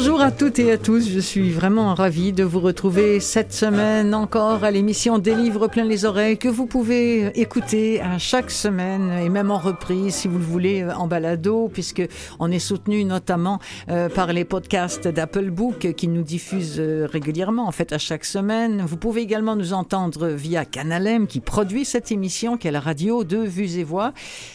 Bonjour à toutes et à tous, je suis vraiment ravie de vous retrouver cette semaine encore à l'émission Des livres plein les oreilles que vous pouvez écouter à chaque semaine et même en reprise si vous le voulez en balado puisque on est soutenu notamment euh, par les podcasts d'Apple Book qui nous diffusent euh, régulièrement en fait à chaque semaine. Vous pouvez également nous entendre via Canalem qui produit cette émission qui est la radio de Vues et Voix,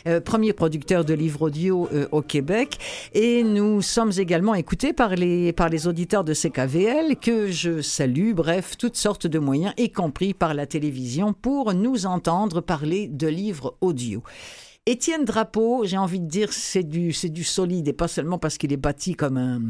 euh, premier producteur de livres audio au Québec et nous sommes également écoutés par les, par les auditeurs de CKVL que je salue, bref, toutes sortes de moyens, y compris par la télévision, pour nous entendre parler de livres audio. Étienne Drapeau, j'ai envie de dire, c'est du, c'est du solide, et pas seulement parce qu'il est bâti comme un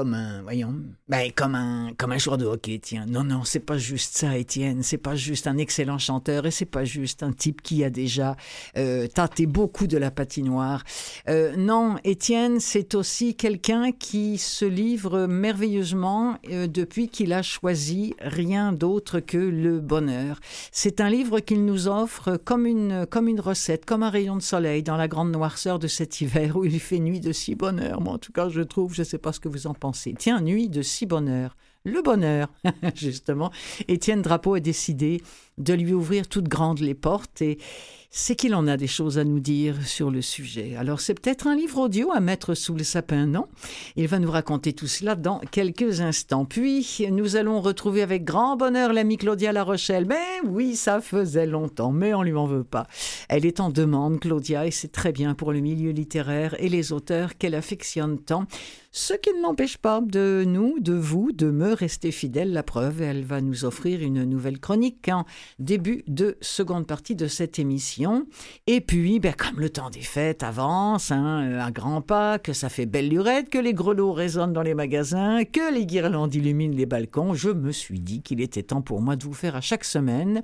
comme un, voyons, ben, comme un, comme un joueur de hockey, tiens. Non, non, c'est pas juste ça, Étienne. C'est pas juste un excellent chanteur et c'est pas juste un type qui a déjà euh, tâté beaucoup de la patinoire. Euh, non, Étienne, c'est aussi quelqu'un qui se livre merveilleusement euh, depuis qu'il a choisi rien d'autre que le bonheur. C'est un livre qu'il nous offre comme une, comme une recette, comme un rayon de soleil dans la grande noirceur de cet hiver où il fait nuit de si bonheur. Moi, en tout cas, je trouve, je sais pas ce que vous en pensée. Tiens, nuit de si bonheur. Le bonheur, justement. Étienne Drapeau a décidé de lui ouvrir toutes grandes les portes et c'est qu'il en a des choses à nous dire sur le sujet. Alors c'est peut-être un livre audio à mettre sous le sapin, non? Il va nous raconter tout cela dans quelques instants. Puis nous allons retrouver avec grand bonheur l'amie Claudia La Rochelle. Ben oui, ça faisait longtemps, mais on lui en veut pas. Elle est en demande, Claudia, et c'est très bien pour le milieu littéraire et les auteurs qu'elle affectionne tant. Ce qui ne n'empêche pas de nous, de vous, de me rester fidèle. La preuve, elle va nous offrir une nouvelle chronique en début de seconde partie de cette émission. Et puis, ben, comme le temps des fêtes avance, hein, euh, à grands pas, que ça fait belle lurette, que les grelots résonnent dans les magasins, que les guirlandes illuminent les balcons, je me suis dit qu'il était temps pour moi de vous faire à chaque semaine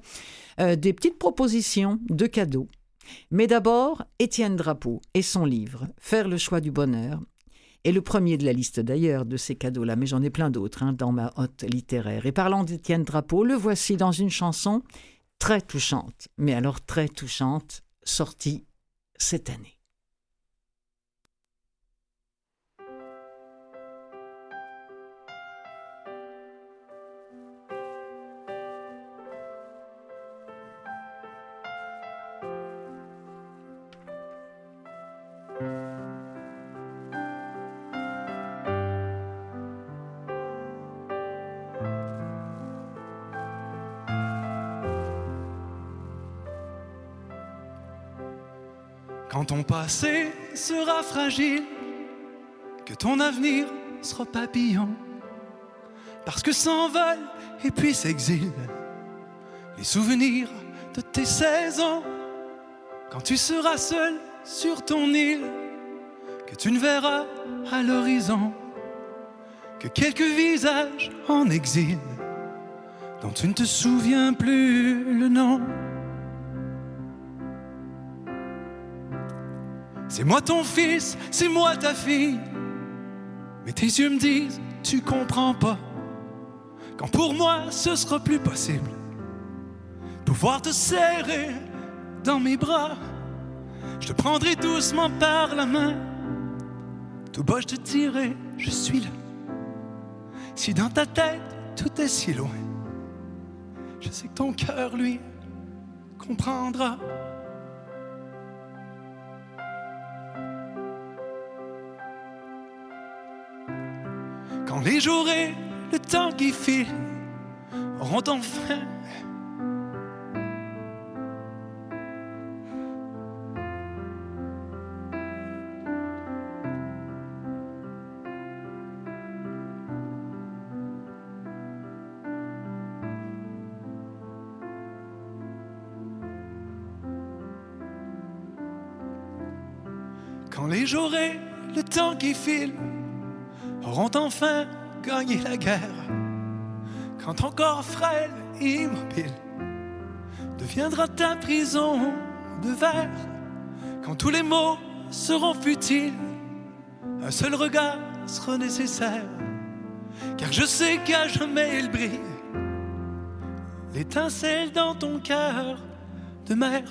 euh, des petites propositions de cadeaux. Mais d'abord, Étienne Drapeau et son livre Faire le choix du bonheur et le premier de la liste d'ailleurs de ces cadeaux-là, mais j'en ai plein d'autres hein, dans ma hotte littéraire. Et parlant d'Étienne Drapeau, le voici dans une chanson très touchante, mais alors très touchante, sortie cette année. Quand ton passé sera fragile, que ton avenir sera papillon, parce que s'envolent et puis s'exilent les souvenirs de tes saisons. Quand tu seras seul sur ton île, que tu ne verras à l'horizon que quelques visages en exil dont tu ne te souviens plus le nom. C'est moi ton fils, c'est moi ta fille. Mais tes yeux me disent, tu comprends pas. Quand pour moi ce sera plus possible, pouvoir te serrer dans mes bras, je te prendrai doucement par la main. Tout bas, je te dirai, je suis là. Si dans ta tête tout est si loin, je sais que ton cœur, lui, comprendra. Les jours et le temps qui file auront enfin Quand les jours et le temps qui file auront enfin gagné la guerre. Quand ton corps frêle et immobile deviendra ta prison de verre. Quand tous les mots seront futiles, un seul regard sera nécessaire car je sais qu'à jamais il brille. L'étincelle dans ton cœur de mère.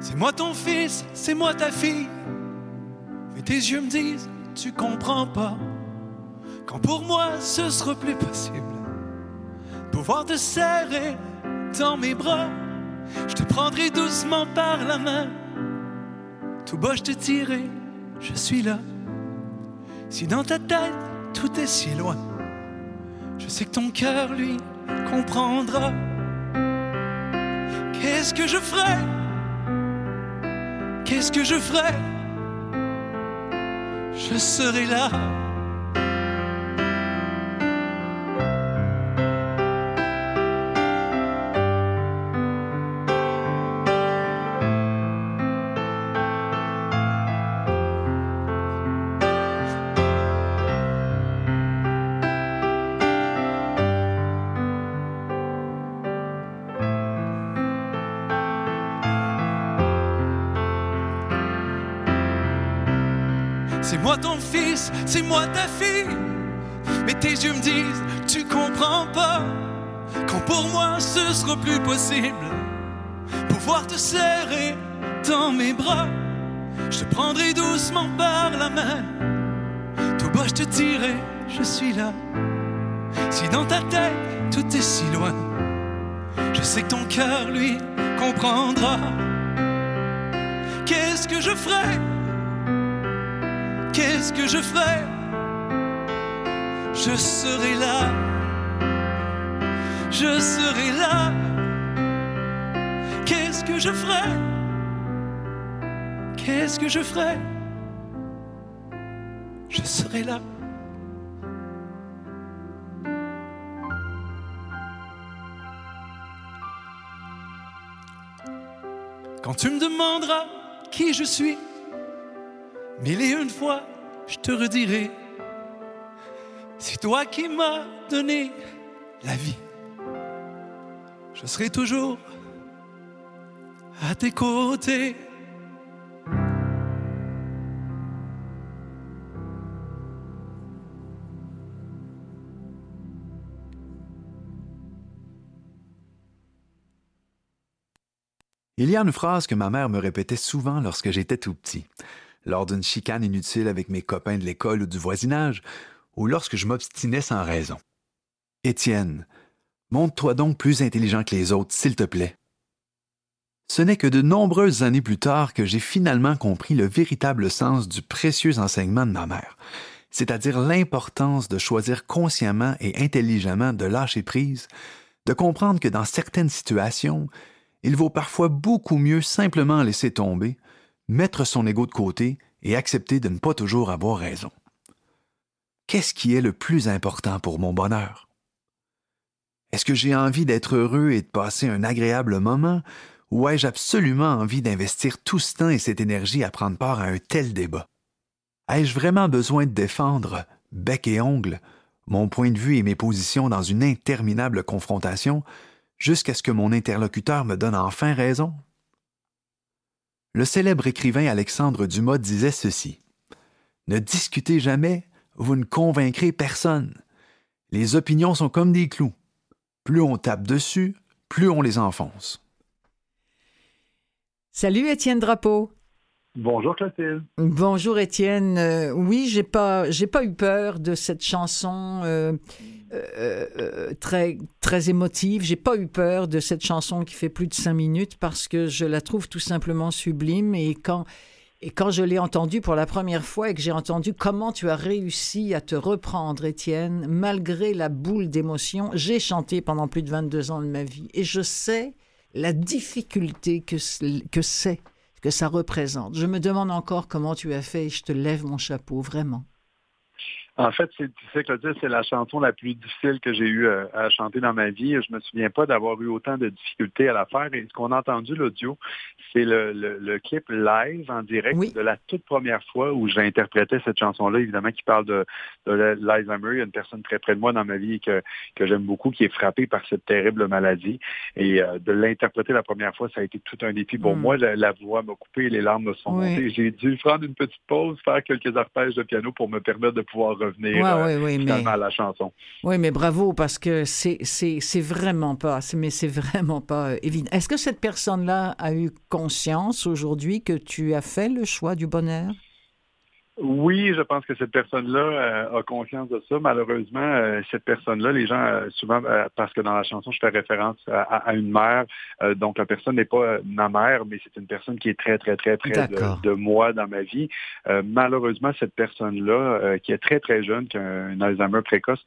C'est moi ton fils, c'est moi ta fille. Mais tes yeux me disent, tu comprends pas. Quand pour moi ce sera plus possible, pouvoir te serrer dans mes bras, je te prendrai doucement par la main. Tout bas, je te dirai, je suis là. Si dans ta tête tout est si loin, je sais que ton cœur, lui, comprendra. Qu'est-ce que je ferai? Qu'est-ce que je ferai Je serai là. C'est moi ta fille. Mais tes yeux me disent, tu comprends pas. Quand pour moi ce sera plus possible, pouvoir te serrer dans mes bras, je te prendrai doucement par la main. Tout bas, je te dirai, je suis là. Si dans ta tête tout est si loin, je sais que ton cœur, lui, comprendra. Qu'est-ce que je ferai? Qu'est-ce que je ferai? Je serai là, je serai là. Qu'est-ce que je ferai? Qu'est-ce que je ferai? Je serai là. Quand tu me demanderas qui je suis, Mille et une fois, je te redirai, c'est toi qui m'as donné la vie. Je serai toujours à tes côtés. Il y a une phrase que ma mère me répétait souvent lorsque j'étais tout petit lors d'une chicane inutile avec mes copains de l'école ou du voisinage, ou lorsque je m'obstinais sans raison. Étienne, montre-toi donc plus intelligent que les autres, s'il te plaît. Ce n'est que de nombreuses années plus tard que j'ai finalement compris le véritable sens du précieux enseignement de ma mère, c'est-à-dire l'importance de choisir consciemment et intelligemment de lâcher prise, de comprendre que dans certaines situations, il vaut parfois beaucoup mieux simplement laisser tomber, mettre son ego de côté et accepter de ne pas toujours avoir raison. Qu'est-ce qui est le plus important pour mon bonheur? Est-ce que j'ai envie d'être heureux et de passer un agréable moment, ou ai-je absolument envie d'investir tout ce temps et cette énergie à prendre part à un tel débat? Ai-je vraiment besoin de défendre, bec et ongle, mon point de vue et mes positions dans une interminable confrontation jusqu'à ce que mon interlocuteur me donne enfin raison? Le célèbre écrivain Alexandre Dumas disait ceci. Ne discutez jamais, vous ne convaincrez personne. Les opinions sont comme des clous. Plus on tape dessus, plus on les enfonce. Salut Étienne Drapeau. Bonjour Clotilde. Bonjour Étienne. Euh, oui, j'ai pas j'ai pas eu peur de cette chanson euh, euh, très très émotive. J'ai pas eu peur de cette chanson qui fait plus de cinq minutes parce que je la trouve tout simplement sublime et quand et quand je l'ai entendue pour la première fois et que j'ai entendu comment tu as réussi à te reprendre, Étienne, malgré la boule d'émotion, j'ai chanté pendant plus de 22 ans de ma vie. Et je sais la difficulté que, que c'est, que ça représente. Je me demande encore comment tu as fait et je te lève mon chapeau, vraiment. En fait, tu sais, Claudia, c'est la chanson la plus difficile que j'ai eu euh, à chanter dans ma vie. Je me souviens pas d'avoir eu autant de difficultés à la faire. Et ce qu'on a entendu, l'audio, c'est le, clip live en direct de la toute première fois où j'interprétais cette chanson-là, évidemment, qui parle de, de l'Alzheimer. Il y a une personne très près de moi dans ma vie que, que j'aime beaucoup, qui est frappée par cette terrible maladie. Et euh, de l'interpréter la première fois, ça a été tout un défi pour hmm. moi. La, voix m'a coupé, les larmes me sont montées. J'ai dû prendre une petite pause, faire quelques arpèges de piano pour me permettre de pouvoir revenir euh, à la chanson. Oui, mais bravo, parce que c'est vraiment pas, mais c'est vraiment pas euh, évident. Est-ce que cette personne-là a eu conscience aujourd'hui que tu as fait le choix du bonheur? Oui, je pense que cette personne-là euh, a conscience de ça. Malheureusement, cette personne-là, les gens, souvent, parce que dans la chanson, je fais référence à, une mère, donc la personne n'est pas ma mère, mais c'est une personne qui est très, très, très près de, de, moi dans ma vie. malheureusement, cette personne-là, qui est très, très jeune, qui a un Alzheimer précoce,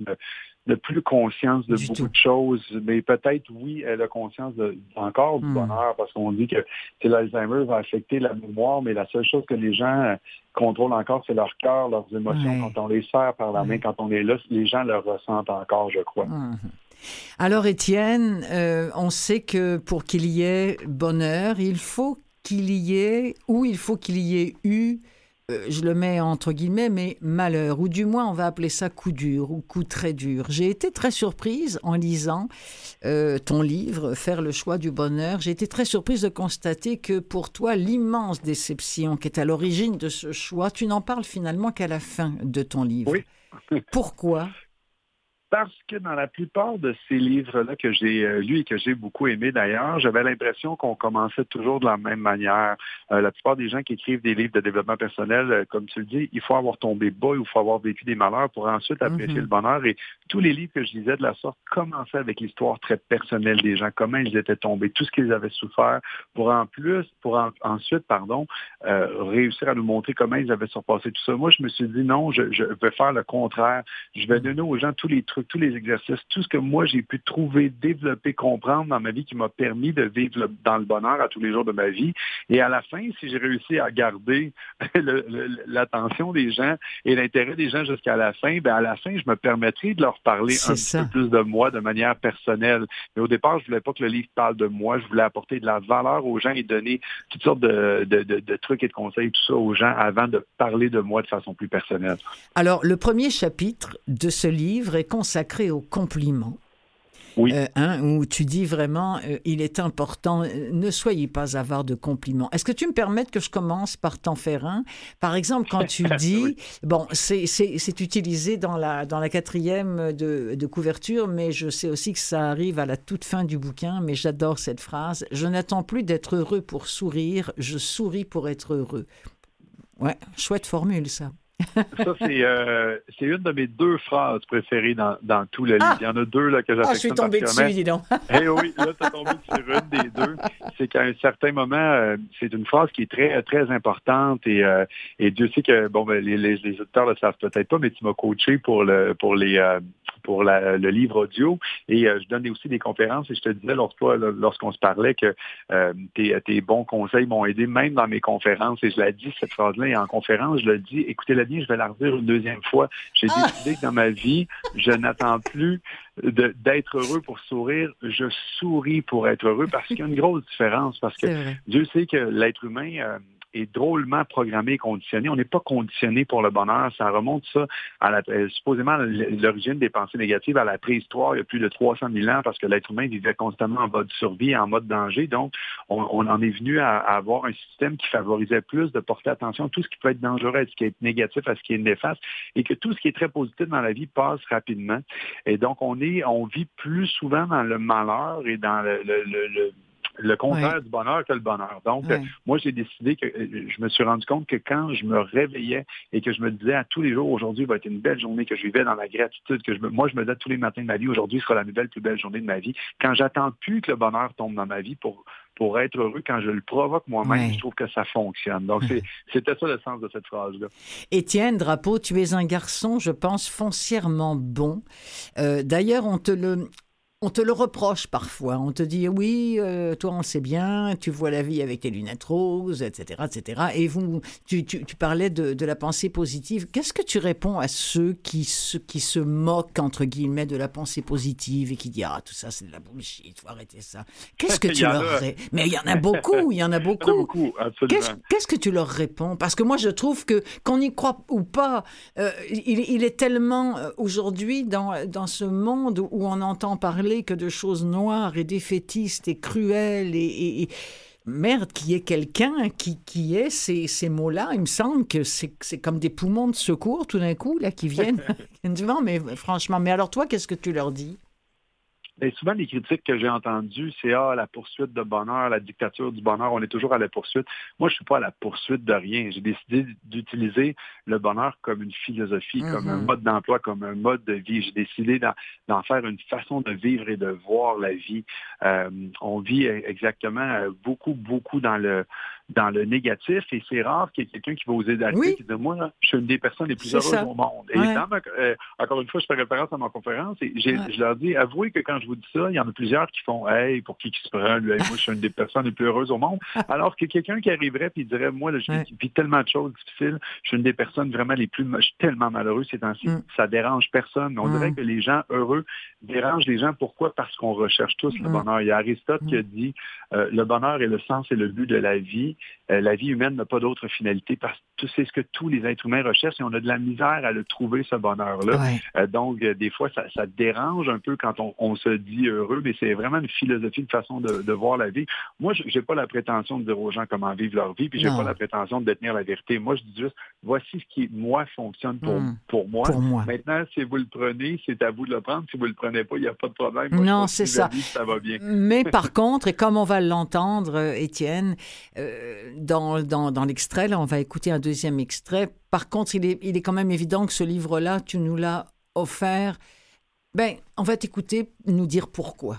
n'a plus conscience de beaucoup de choses, mais peut-être, oui, elle a conscience de, encore du hmm. bonheur, parce qu'on dit que l'Alzheimer va affecter la mémoire, mais la seule chose que les gens euh, contrôlent encore, c'est leur cœur, leurs émotions. Quand on les serre par la main, quand on est là, les gens le ressentent encore, je crois. Hmm. Alors, Étienne, euh, on sait que pour qu'il y ait bonheur, il faut qu'il y ait, ou il faut qu'il y ait eu je le mets entre guillemets, mais malheur, ou du moins on va appeler ça coup dur ou coup très dur. J'ai été très surprise en lisant euh, ton livre, Faire le choix du bonheur. J'ai été très surprise de constater que pour toi, l'immense déception qui est à l'origine de ce choix, tu n'en parles finalement qu'à la fin de ton livre. Oui. Pourquoi? Parce que dans la plupart de ces livres-là que j'ai euh, lus et que j'ai beaucoup aimés d'ailleurs, j'avais l'impression qu'on commençait toujours de la même manière. Euh, la plupart des gens qui écrivent des livres de développement personnel, euh, comme tu le dis, il faut avoir tombé bas, il faut avoir vécu des malheurs pour ensuite apprécier mhm. le bonheur. Et tous les livres que je lisais de la sorte commençaient avec l'histoire très personnelle des gens, comment ils étaient tombés, tout ce qu'ils avaient souffert, pour en plus, pour ensuite, pardon, réussir à nous montrer comment ils avaient surpassé tout ça. Moi, je me suis dit non, je, je vais faire le contraire. Je vais mhm. donner aux gens tous les trucs tous les exercices, tout ce que moi j'ai pu trouver, développer, comprendre dans ma vie qui m'a permis de vivre dans le bonheur à tous les jours de ma vie. Et à la fin, si j'ai réussi à garder l'attention des gens et l'intérêt des gens jusqu'à la fin, ben à la fin, je me permettrai de leur parler un peu plus de moi de manière personnelle. Mais au départ, je voulais pas que le livre parle de moi, je voulais apporter de la valeur aux gens et donner toutes sortes de, de trucs et de conseils, tout ça aux gens avant de parler de moi de façon plus personnelle. Alors, le premier chapitre de ce livre est consacré consacré aux compliments. Oui. Euh, hein, où tu dis vraiment, euh, il est important, euh, ne soyez pas avare de compliments. Est-ce que tu me permets que je commence par t'en faire un? Par exemple, quand tu dis, bon, c'est utilisé dans la, dans la quatrième de, de, couverture, mais je sais aussi que ça arrive à la toute fin du bouquin, mais j'adore cette phrase. Je n'attends plus d'être heureux pour sourire, je souris pour être heureux. Ouais, chouette formule ça. Ça, euh, c'est une de mes deux phrases préférées dans, dans tout le livre. Ah! Il y en a deux là, que j'affectionne Ah, je suis tombé dessus, dis donc. eh oui, là, tu es tombé sur une des deux. C'est qu'à un certain moment, euh, c'est une phrase qui est très, très importante et, euh, et Dieu sait que, bon, ben, les, les, les auditeurs le savent peut-être pas, mais tu m'as coaché pour le, pour les, pour le livre audio. Et euh, je donnais aussi des conférences et je te disais lorsqu'on se parlait que euh, tes, bons conseils m'ont aidé même dans mes conférences. Et je l'ai dit, cette phrase-là, et en conférence, je l'ai dit, écoutez-la bien, je vais la redire une deuxième fois. J'ai ah! décidé que dans ma vie, je n'attends plus d'être heureux pour sourire, je souris pour être heureux parce qu'il y a une grosse différence. Parce que Dieu sait que l'être humain, euh, est drôlement programmé et conditionné. On n'est pas conditionné pour le bonheur. Ça remonte ça à la, euh, supposément l'origine des pensées négatives à la préhistoire il y a plus de 300 000 ans parce que l'être humain vivait constamment en mode survie, en mode danger. Donc, on, en est venu à, avoir un système qui favorisait plus de porter attention à tout ce qui peut être dangereux, à ce qui est négatif, à ce qui est néfaste, et que tout ce qui est très positif dans la vie passe rapidement. Et donc, on est, on vit plus souvent dans le malheur et dans le, le le contraire du bonheur que le bonheur. Donc, moi, j'ai décidé que euh, je me suis rendu compte que quand je me réveillais et que je me disais à tous les jours, aujourd'hui va être une belle journée, que je vivais dans la gratitude, que je moi, je me disais tous les matins de ma vie, aujourd'hui sera la nouvelle plus belle journée de ma vie. Quand j'attends plus que le bonheur tombe dans ma vie pour pour être heureux, quand je le provoque moi-même, je trouve que ça fonctionne. Donc, c'était ça le sens de cette phrase-là. Étienne Drapeau, tu es un garçon, je pense, foncièrement bon. Euh, d'ailleurs, on te le on te le reproche parfois. On te dit oui, euh, toi on sait bien, tu vois la vie avec tes lunettes roses, etc., etc. Et vous, tu, tu, parlais de, de, la pensée positive. Qu'est-ce que tu réponds à ceux qui se, qui se moquent entre guillemets de la pensée positive et qui disent ah tout ça c'est de la bullshit, il faut arrêter ça. Qu'est-ce que tu leur réponds Mais il y en a beaucoup, il y en a beaucoup. beaucoup Qu'est-ce que tu leur réponds? Parce que moi je trouve que qu'on y croit ou pas, euh, il, il, est tellement euh, aujourd'hui dans dans ce monde où on entend parler que de choses noires et défaitistes et cruelles et, merde, qui est quelqu'un qui, qui est ces, ces mots-là. Il me semble que c'est comme des poumons de secours tout d'un coup, là, qui viennent. mais franchement, mais alors toi, qu'est-ce que tu leur dis? Et souvent, les critiques que j'ai entendues, c'est ah, la poursuite de bonheur, la dictature du bonheur, on est toujours à la poursuite. Moi, je ne suis pas à la poursuite de rien. J'ai décidé d'utiliser le bonheur comme une philosophie, comme un mm-hmm. mode d'emploi, comme un mode de vie. J'ai décidé d'en faire une façon de vivre et de voir la vie. Euh, on vit exactement euh, beaucoup, beaucoup dans le dans le négatif et c'est rare qu'il y ait quelqu'un qui va oser d'arriver oui. et dire moi, je suis une des personnes les plus heureuses au monde. Et euh, encore une fois, je fais référence à ma conférence et je leur dis, avouez que quand je vous dis ça, il y en a plusieurs qui font Hey, pour qui qui se prend, lui, moi, je suis une des personnes les plus heureuses au monde. Alors que quelqu'un qui arriverait et dirait Moi, je vis tellement de choses difficiles, je suis une des personnes vraiment les plus je suis tellement malheureux ces temps-ci, mm. ça dérange personne. On dirait mm. que les gens heureux dérangent les gens. Pourquoi? Parce qu'on recherche tous le mm. bonheur. Il y a Aristote qui a dit euh, le bonheur est le sens et le but de la vie. Euh, la vie humaine n'a pas d'autre finalité c'est ce que tous les êtres humains recherchent et on a de la misère à le trouver, ce bonheur-là. Euh, donc, des fois, ça, dérange un peu quand on, se dit heureux, mais c'est vraiment une philosophie, une façon de, voir la vie. Moi, je n'ai pas la prétention de dire aux gens comment vivre leur vie, puis j'ai pas la prétention de détenir la vérité. Moi, je dis juste, voici ce qui, moi, fonctionne pour, hmm. pour, moi. Maintenant, si vous le prenez, c'est à vous de le prendre. Si vous le prenez pas, il n'y a pas de problème. non, c'est ça. ça va bien. Mais par contre, et comme on va l'entendre, euh, Étienne, euh, dans, dans, dans l'extrait, là, on va écouter un deuxième extrait. Par contre, il est, il est quand même évident que ce livre-là, tu nous l'as offert. Ben, on va t'écouter nous dire pourquoi.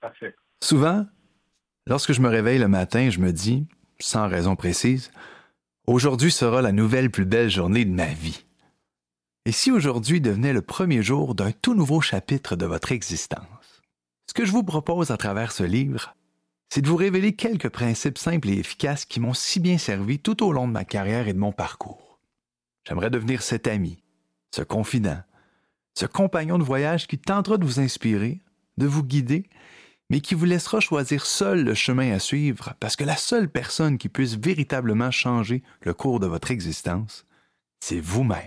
Parfait. Souvent, lorsque je me réveille le matin, je me dis, sans raison précise, aujourd'hui sera la nouvelle plus belle journée de ma vie. Et si aujourd'hui devenait le premier jour d'un tout nouveau chapitre de votre existence? Ce que je vous propose à travers ce livre, c'est de vous révéler quelques principes simples et efficaces qui m'ont si bien servi tout au long de ma carrière et de mon parcours. J'aimerais devenir cet ami, ce confident, ce compagnon de voyage qui tentera de vous inspirer, de vous guider, mais qui vous laissera choisir seul le chemin à suivre, parce que la seule personne qui puisse véritablement changer le cours de votre existence, c'est vous-même.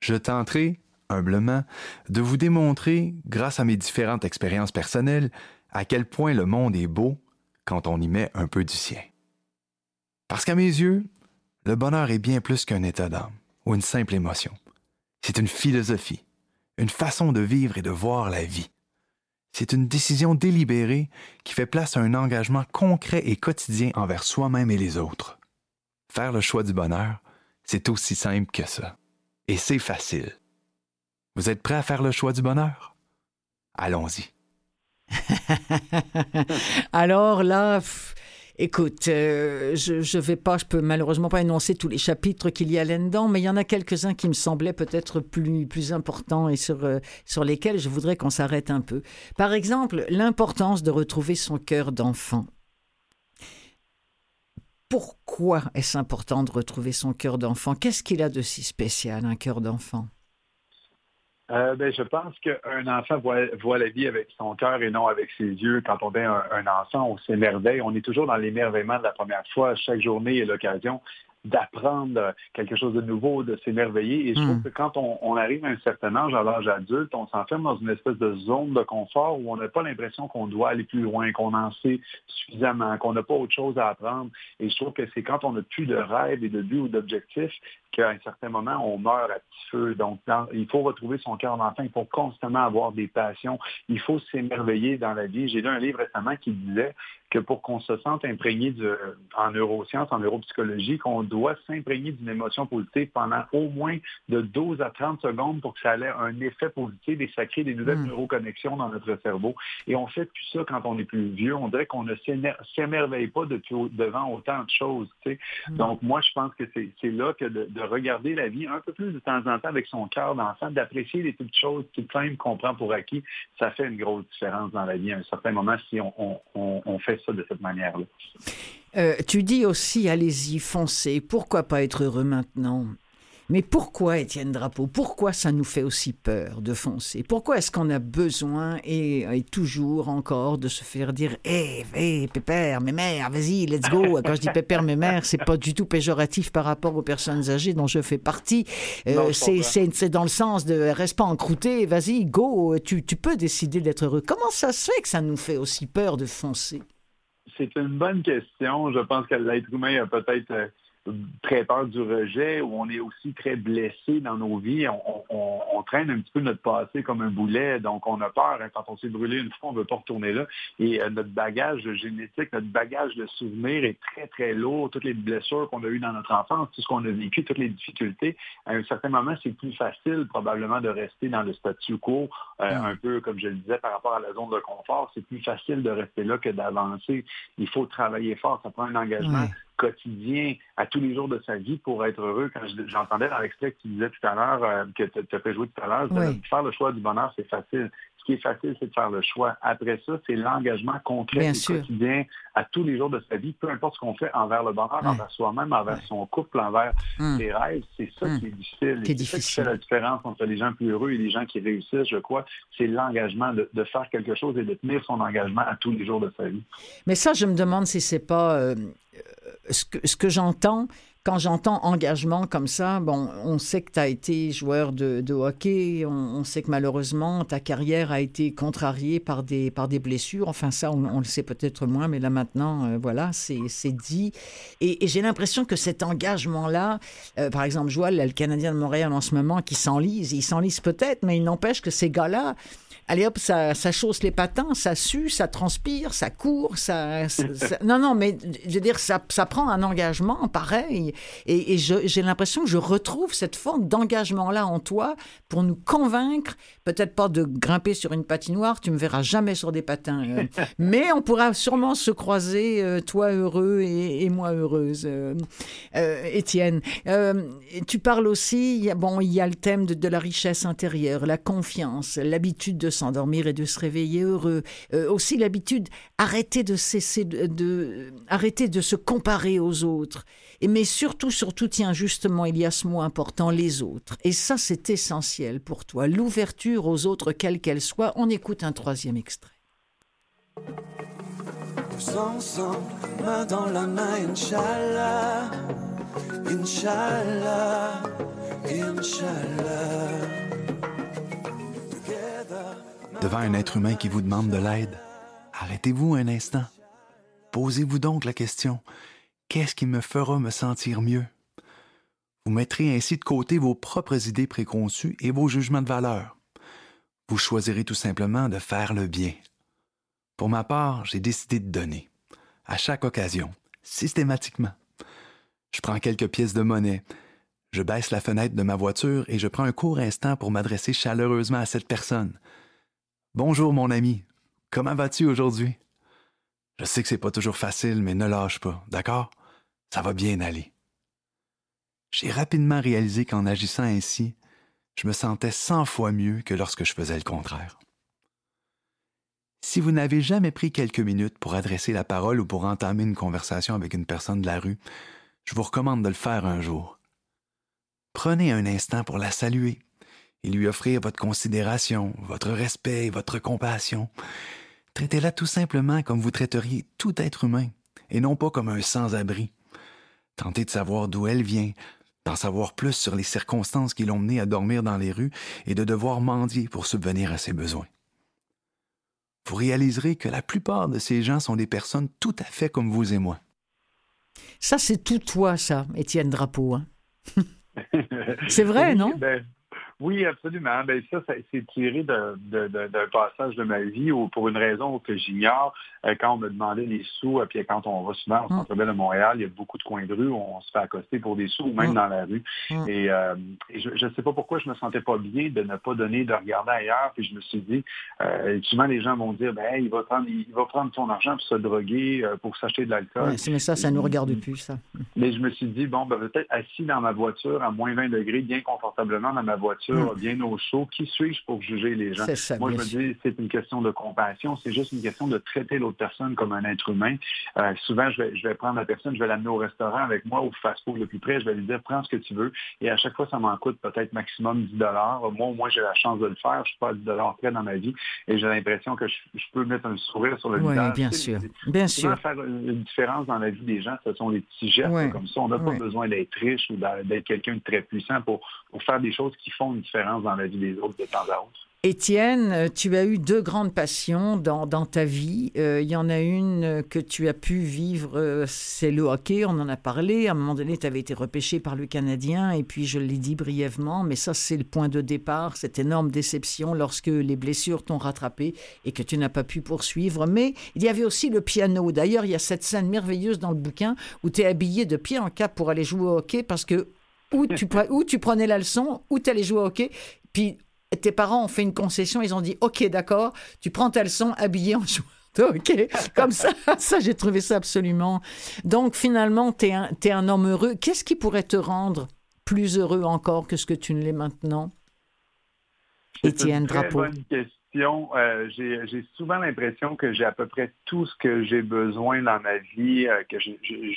Je tenterai, humblement, de vous démontrer, grâce à mes différentes expériences personnelles, à quel point le monde est beau quand on y met un peu du sien. Parce qu'à mes yeux, le bonheur est bien plus qu'un état d'âme ou une simple émotion. C'est une philosophie, une façon de vivre et de voir la vie. C'est une décision délibérée qui fait place à un engagement concret et quotidien envers soi-même et les autres. Faire le choix du bonheur, c'est aussi simple que ça. Et c'est facile. Vous êtes prêt à faire le choix du bonheur? Allons-y. Alors là, écoute, euh, je ne vais pas, je peux malheureusement pas énoncer tous les chapitres qu'il y a là-dedans, mais il y en a quelques-uns qui me semblaient peut-être plus, plus importants et sur, euh, sur lesquels je voudrais qu'on s'arrête un peu. Par exemple, l'importance de retrouver son cœur d'enfant. Pourquoi est-ce important de retrouver son cœur d'enfant? Qu'est-ce qu'il a de si spécial, un cœur d'enfant? Euh, ben, je pense qu'un enfant voit, la vie avec son cœur et non avec ses yeux. Quand on est un, enfant, on s'émerveille. On est toujours dans l'émerveillement de la première fois. Chaque journée est l'occasion d'apprendre quelque chose de nouveau, de s'émerveiller. Et je trouve hmm. que quand on, arrive à un certain âge, à l'âge adulte, on s'enferme dans une espèce de zone de confort où on n'a pas l'impression qu'on doit aller plus loin, qu'on en sait suffisamment, qu'on n'a pas autre chose à apprendre. Et je trouve que c'est quand on n'a plus de rêve et de but ou d'objectif qu'à un certain moment, on meurt à petit feu. Donc, il faut retrouver son cœur d'enfant. Il faut constamment avoir des passions. Il faut s'émerveiller dans la vie. J'ai lu un livre récemment qui disait que pour qu'on se sente imprégné de, en neurosciences, en neuropsychologie, qu'on doit s'imprégner d'une émotion positive pendant au moins de 12 à 30 secondes pour que ça ait un effet positif et ça crée des nouvelles hmm. neuroconnexions dans notre cerveau. Et on fait plus ça quand on est plus vieux. On dirait qu'on ne s'émerveille pas de, devant autant de choses. Hmm. Donc, moi, je pense que c'est là que de, regarder la vie un peu plus de temps en temps avec son cœur d'enfant, d'apprécier les petites choses toutes simples qu'on prend pour acquis, ça fait une grosse différence dans la vie à un certain moment si on, fait ça de cette manière-là. Euh, tu dis aussi, allez-y, foncez, pourquoi pas être heureux maintenant? Mais pourquoi, Étienne Drapeau, pourquoi ça nous fait aussi peur de foncer? Pourquoi est-ce qu'on a besoin et, toujours encore de se faire dire Hé, hé, pépère, mes mères, vas-y, let's go? Quand je dis pépère, mes mères, c'est pas du tout péjoratif par rapport aux personnes âgées dont je fais partie. Euh, c'est dans le sens de reste pas encrouté, vas-y, go, tu, tu peux décider d'être heureux. Comment ça se fait que ça nous fait aussi peur de foncer? C'est une bonne question. Je pense que l'être humain a peut-être euh, très peur du rejet, où on est aussi très blessé dans nos vies. On, traîne un petit peu notre passé comme un boulet, donc on a peur. Hein, quand on s'est brûlé une fois, on ne veut pas retourner là. Et euh, notre bagage génétique, notre bagage de souvenirs est très, très lourd. Toutes les blessures qu'on a eues dans notre enfance, tout ce qu'on a vécu, toutes les difficultés, à un certain moment, c'est plus facile probablement de rester dans le statu quo, euh, mm. un peu comme je le disais par rapport à la zone de confort. C'est plus facile de rester là que d'avancer. Il faut travailler fort, ça prend un engagement quotidien à tous les jours de sa vie pour être heureux. Quand j'entendais dans l'extrait que tu disais tout à l'heure, euh, que tu as fait jouer tout à l'heure, faire le choix du bonheur, c'est facile. Ce qui est facile, c'est de faire le choix. Après ça, c'est l'engagement concret et quotidien à tous les jours de sa vie, peu importe ce qu'on fait envers le bonheur, envers soi-même, envers son couple, envers hum. ses rêves. C'est ça hum. qui est difficile. C'est ça qui fait la différence entre les gens plus heureux et les gens qui réussissent, je crois. C'est l'engagement de, faire quelque chose et de tenir son engagement à tous les jours de sa vie. Mais ça, je me demande si c'est pas euh, ce que, ce que j'entends quand j'entends engagement comme ça, bon, on sait que tu as été joueur de, hockey, on, sait que malheureusement ta carrière a été contrariée par des, par des blessures. Enfin, ça, on, le sait peut-être moins, mais là maintenant, euh, voilà, c'est dit. Et, j'ai l'impression que cet engagement-là, euh, par exemple, vois le Canadien de Montréal en ce moment qui s'enlise, il s'enlise peut-être, mais il n'empêche que ces gars-là, allez hop, ça, ça chausse les patins, ça sue, ça transpire, ça court, ça, non, non, mais je veux dire, ça, ça prend un engagement pareil. Et, j'ai l'impression que je retrouve cette forme d'engagement-là en toi pour nous convaincre, peut-être pas de grimper sur une patinoire, tu me verras jamais sur des patins, euh, mais on pourra sûrement se croiser, euh, toi heureux et, moi heureuse. Euh, Étienne, tu parles aussi, bon, il y a le thème de, de la richesse intérieure, la confiance, l'habitude de s'endormir et de se réveiller heureux. Euh, aussi l'habitude, arrêter de cesser de, arrêter de se comparer aux autres. Mais surtout, surtout, tiens, justement, il y a ce mot important, les autres. Et ça, c'est essentiel pour toi. L'ouverture aux autres, quelle qu'elle soit. On écoute un troisième extrait. Ensemble, main dans la main, Inch'Allah, Inch'Allah, Inch'Allah devant un être humain qui vous demande de l'aide, arrêtez-vous un instant. Posez-vous donc la question, qu'est-ce qui me fera me sentir mieux? Vous mettrez ainsi de côté vos propres idées préconçues et vos jugements de valeur. Vous choisirez tout simplement de faire le bien. Pour ma part, j'ai décidé de donner, à chaque occasion, systématiquement. Je prends quelques pièces de monnaie, je baisse la fenêtre de ma voiture et je prends un court instant pour m'adresser chaleureusement à cette personne, Bonjour mon ami, comment vas-tu aujourd'hui? Je sais que c'est pas toujours facile, mais ne lâche pas, d'accord? Ça va bien aller. J'ai rapidement réalisé qu'en agissant ainsi, je me sentais cent fois mieux que lorsque je faisais le contraire. Si vous n'avez jamais pris quelques minutes pour adresser la parole ou pour entamer une conversation avec une personne de la rue, je vous recommande de le faire un jour. Prenez un instant pour la saluer, et lui offrir votre considération, votre respect, votre compassion. Traitez-la tout simplement comme vous traiteriez tout être humain, et non pas comme un sans-abri. Tentez de savoir d'où elle vient, d'en savoir plus sur les circonstances qui l'ont mené à dormir dans les rues et de devoir mendier pour subvenir à ses besoins. Vous réaliserez que la plupart de ces gens sont des personnes tout à fait comme vous et moi. Ça, c'est tout toi, ça, Étienne Drapeau. Hein? c'est vrai, non? Ben, Oui, absolument. Ben, ça, ça c'est tiré d'un passage de ma vie ou pour une raison que j'ignore. Euh, quand on me demandait les sous, euh, puis quand on va souvent au mm. centre-ville de Montréal, il y a beaucoup de coins de rue où on se fait accoster pour des sous, ou même mm. dans la rue. Mm. Et, euh, je ne sais pas pourquoi je me sentais pas bien de ne pas donner, de regarder ailleurs. Puis je me suis dit, souvent les gens vont dire, ben, il va prendre, il va prendre son argent pour se droguer, pour s'acheter de l'alcool. mais ça, ça ne nous regarde plus, ça. Mais je me suis dit, bon, ben, peut-être assis dans ma voiture à moins 20 degrés, bien confortablement dans ma voiture, bien au chaud, qui suis-je pour juger les gens? Moi, je me dis, c'est une question de compassion, c'est juste une question de traiter l'autre personne comme un être humain. Euh, souvent, je vais, je vais prendre la personne, je vais l'amener au restaurant avec moi, au fast-food le plus près, je vais lui dire, prends ce que tu veux. Et à chaque fois, ça m'en coûte peut-être maximum 10 dollars. Moi, au moins, j'ai la chance de le faire. Je suis pas à 10 dollars près dans ma vie. Et j'ai l'impression que je, peux mettre un sourire sur le oui, visage. bien sûr. Bien sûr. faire une différence dans la vie des gens, ce sont les petits gestes comme ça. On n'a pas besoin d'être riche ou d'être quelqu'un de très puissant pour, pour faire des choses qui font une différence dans la vie des autres de temps à autre. Étienne, euh, tu as eu deux grandes passions dans, ta vie. Euh, il y en a une que tu as pu vivre, euh, c'est le hockey, on en a parlé. À un moment donné, tu avais été repêché par le Canadien, et puis je l'ai dit brièvement, mais ça, c'est le point de départ, cette énorme déception lorsque les blessures t'ont rattrapé et que tu n'as pas pu poursuivre. Mais il y avait aussi le piano. D'ailleurs, il y a cette scène merveilleuse dans le bouquin où tu es habillé de pied en cap pour aller jouer au hockey parce que ou tu, tu prenais la leçon, ou tu allais jouer au hockey. Puis tes parents ont fait une concession, ils ont dit OK, d'accord, tu prends ta leçon habillé en joueur. OK, comme ça, ça j'ai trouvé ça absolument. Donc finalement, tu es, es, un homme heureux. Qu'est-ce qui pourrait te rendre plus heureux encore que ce que tu ne l'es maintenant? Étienne Drapeau. Euh, j'ai souvent l'impression que j'ai à peu près tout ce que j'ai besoin dans ma vie, euh, que je,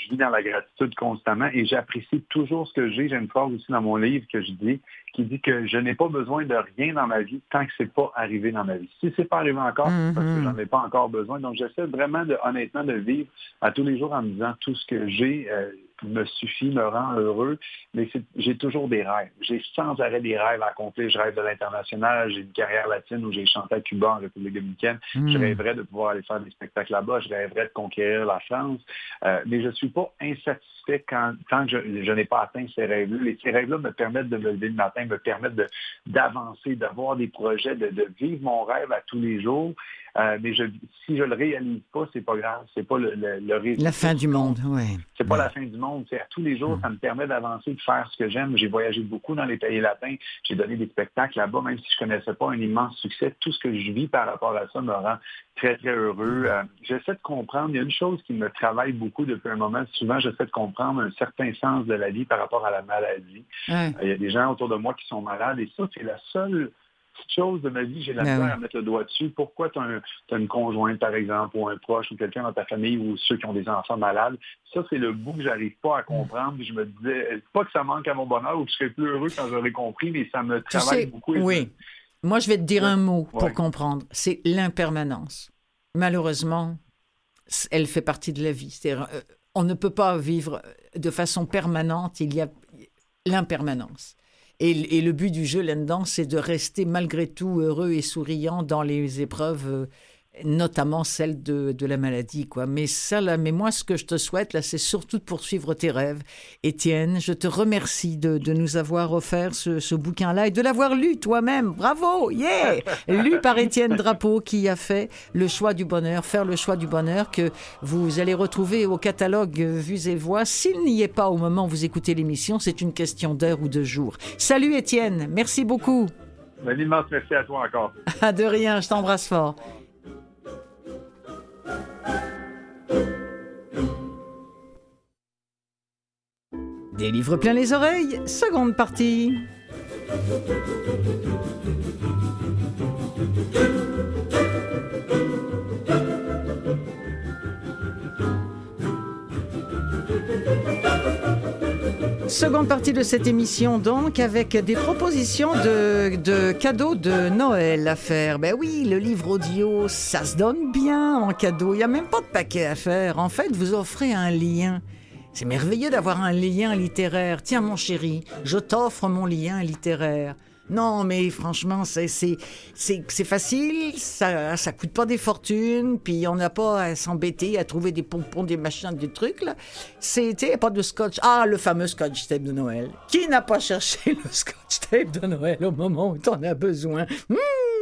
vis dans la gratitude constamment et j'apprécie toujours ce que j'ai. J'ai une phrase aussi dans mon livre que je dis qui dit que je n'ai pas besoin de rien dans ma vie tant que c'est pas arrivé dans ma vie. Si c'est pas arrivé encore, c'est parce que mm-hmm. j'en ai pas encore besoin. Donc j'essaie vraiment de honnêtement de vivre à tous les jours en me disant tout ce que j'ai. Euh, me suffit, me rend heureux, mais j'ai toujours des rêves. J'ai sans arrêt des rêves à accomplir. Je rêve de l'international, j'ai une carrière latine où j'ai chanté à Cuba, en République dominicaine. Je hmm. rêverais de pouvoir aller faire des spectacles là-bas, je rêverais de conquérir la France, euh, mais je ne suis pas insatisfait quand, je, n'ai pas atteint ces rêves-là. Ces rêves-là me permettent de me lever le matin, me permettent d'avancer, d'avoir des projets, de, de vivre mon rêve à tous les jours. Euh, mais je, si je le réalise pas, c'est pas grave. C'est pas le, le, La fin du monde, oui. C'est pas la fin du monde. C'est à tous les jours, ça me permet d'avancer, de faire ce que j'aime. J'ai voyagé beaucoup dans les pays latins. J'ai donné des spectacles là-bas, même si je connaissais pas un immense succès. Tout ce que je vis par rapport à ça me rend très, très heureux. Euh, j'essaie de comprendre. Il y a une chose qui me travaille beaucoup depuis un moment. Souvent, j'essaie de comprendre un certain sens de la vie par rapport à la maladie. Euh, il y a des gens autour de moi qui sont malades et ça, c'est la seule petite chose de ma vie, j'ai la ben à mettre le doigt dessus. Pourquoi tu as, une conjointe, par exemple, ou un proche, ou quelqu'un dans ta famille, ou ceux qui ont des enfants malades? Ça, c'est le bout que j'arrive pas à comprendre. je me disais, pas que ça manque à mon bonheur ou que je serais plus heureux quand j'aurais compris, mais ça me travaille beaucoup. Oui. Moi, je vais te dire un mot pour comprendre. C'est l'impermanence. Malheureusement, elle fait partie de la vie. Euh, on ne peut pas vivre de façon permanente. Il y a l'impermanence. Et, le but du jeu là-dedans, c'est de rester malgré tout heureux et souriant dans les épreuves euh, notamment celle de, de, la maladie. quoi. Mais ça, là, mais moi, ce que je te souhaite, là, c'est surtout de poursuivre tes rêves. Étienne, je te remercie de, de nous avoir offert ce, ce bouquin-là et de l'avoir lu toi-même. Bravo, yeah Lu par Étienne Drapeau, qui a fait le choix du bonheur, faire le choix du bonheur, que vous allez retrouver au catalogue Vues et Voix. S'il n'y est pas au moment où vous écoutez l'émission, c'est une question d'heure ou de jour. Salut Étienne, merci beaucoup. Un immense merci à toi encore. de rien, je t'embrasse fort. Des livres plein les oreilles, seconde partie. Seconde partie de cette émission donc avec des propositions de, cadeaux de Noël à faire. Ben oui, le livre audio, ça se donne bien en cadeau. Il n'y a même pas de paquet à faire. En fait, vous offrez un lien. C'est merveilleux d'avoir un lien littéraire. Tiens mon chéri, je t'offre mon lien littéraire. Non, mais franchement, c'est facile, ça ça coûte pas des fortunes, puis on n'a pas à s'embêter à trouver des pompons, des machins, des trucs. C'était pas de scotch. Ah, le fameux scotch tape de Noël. Qui n'a pas cherché le scotch tape de Noël au moment où t'en as besoin? Hmm.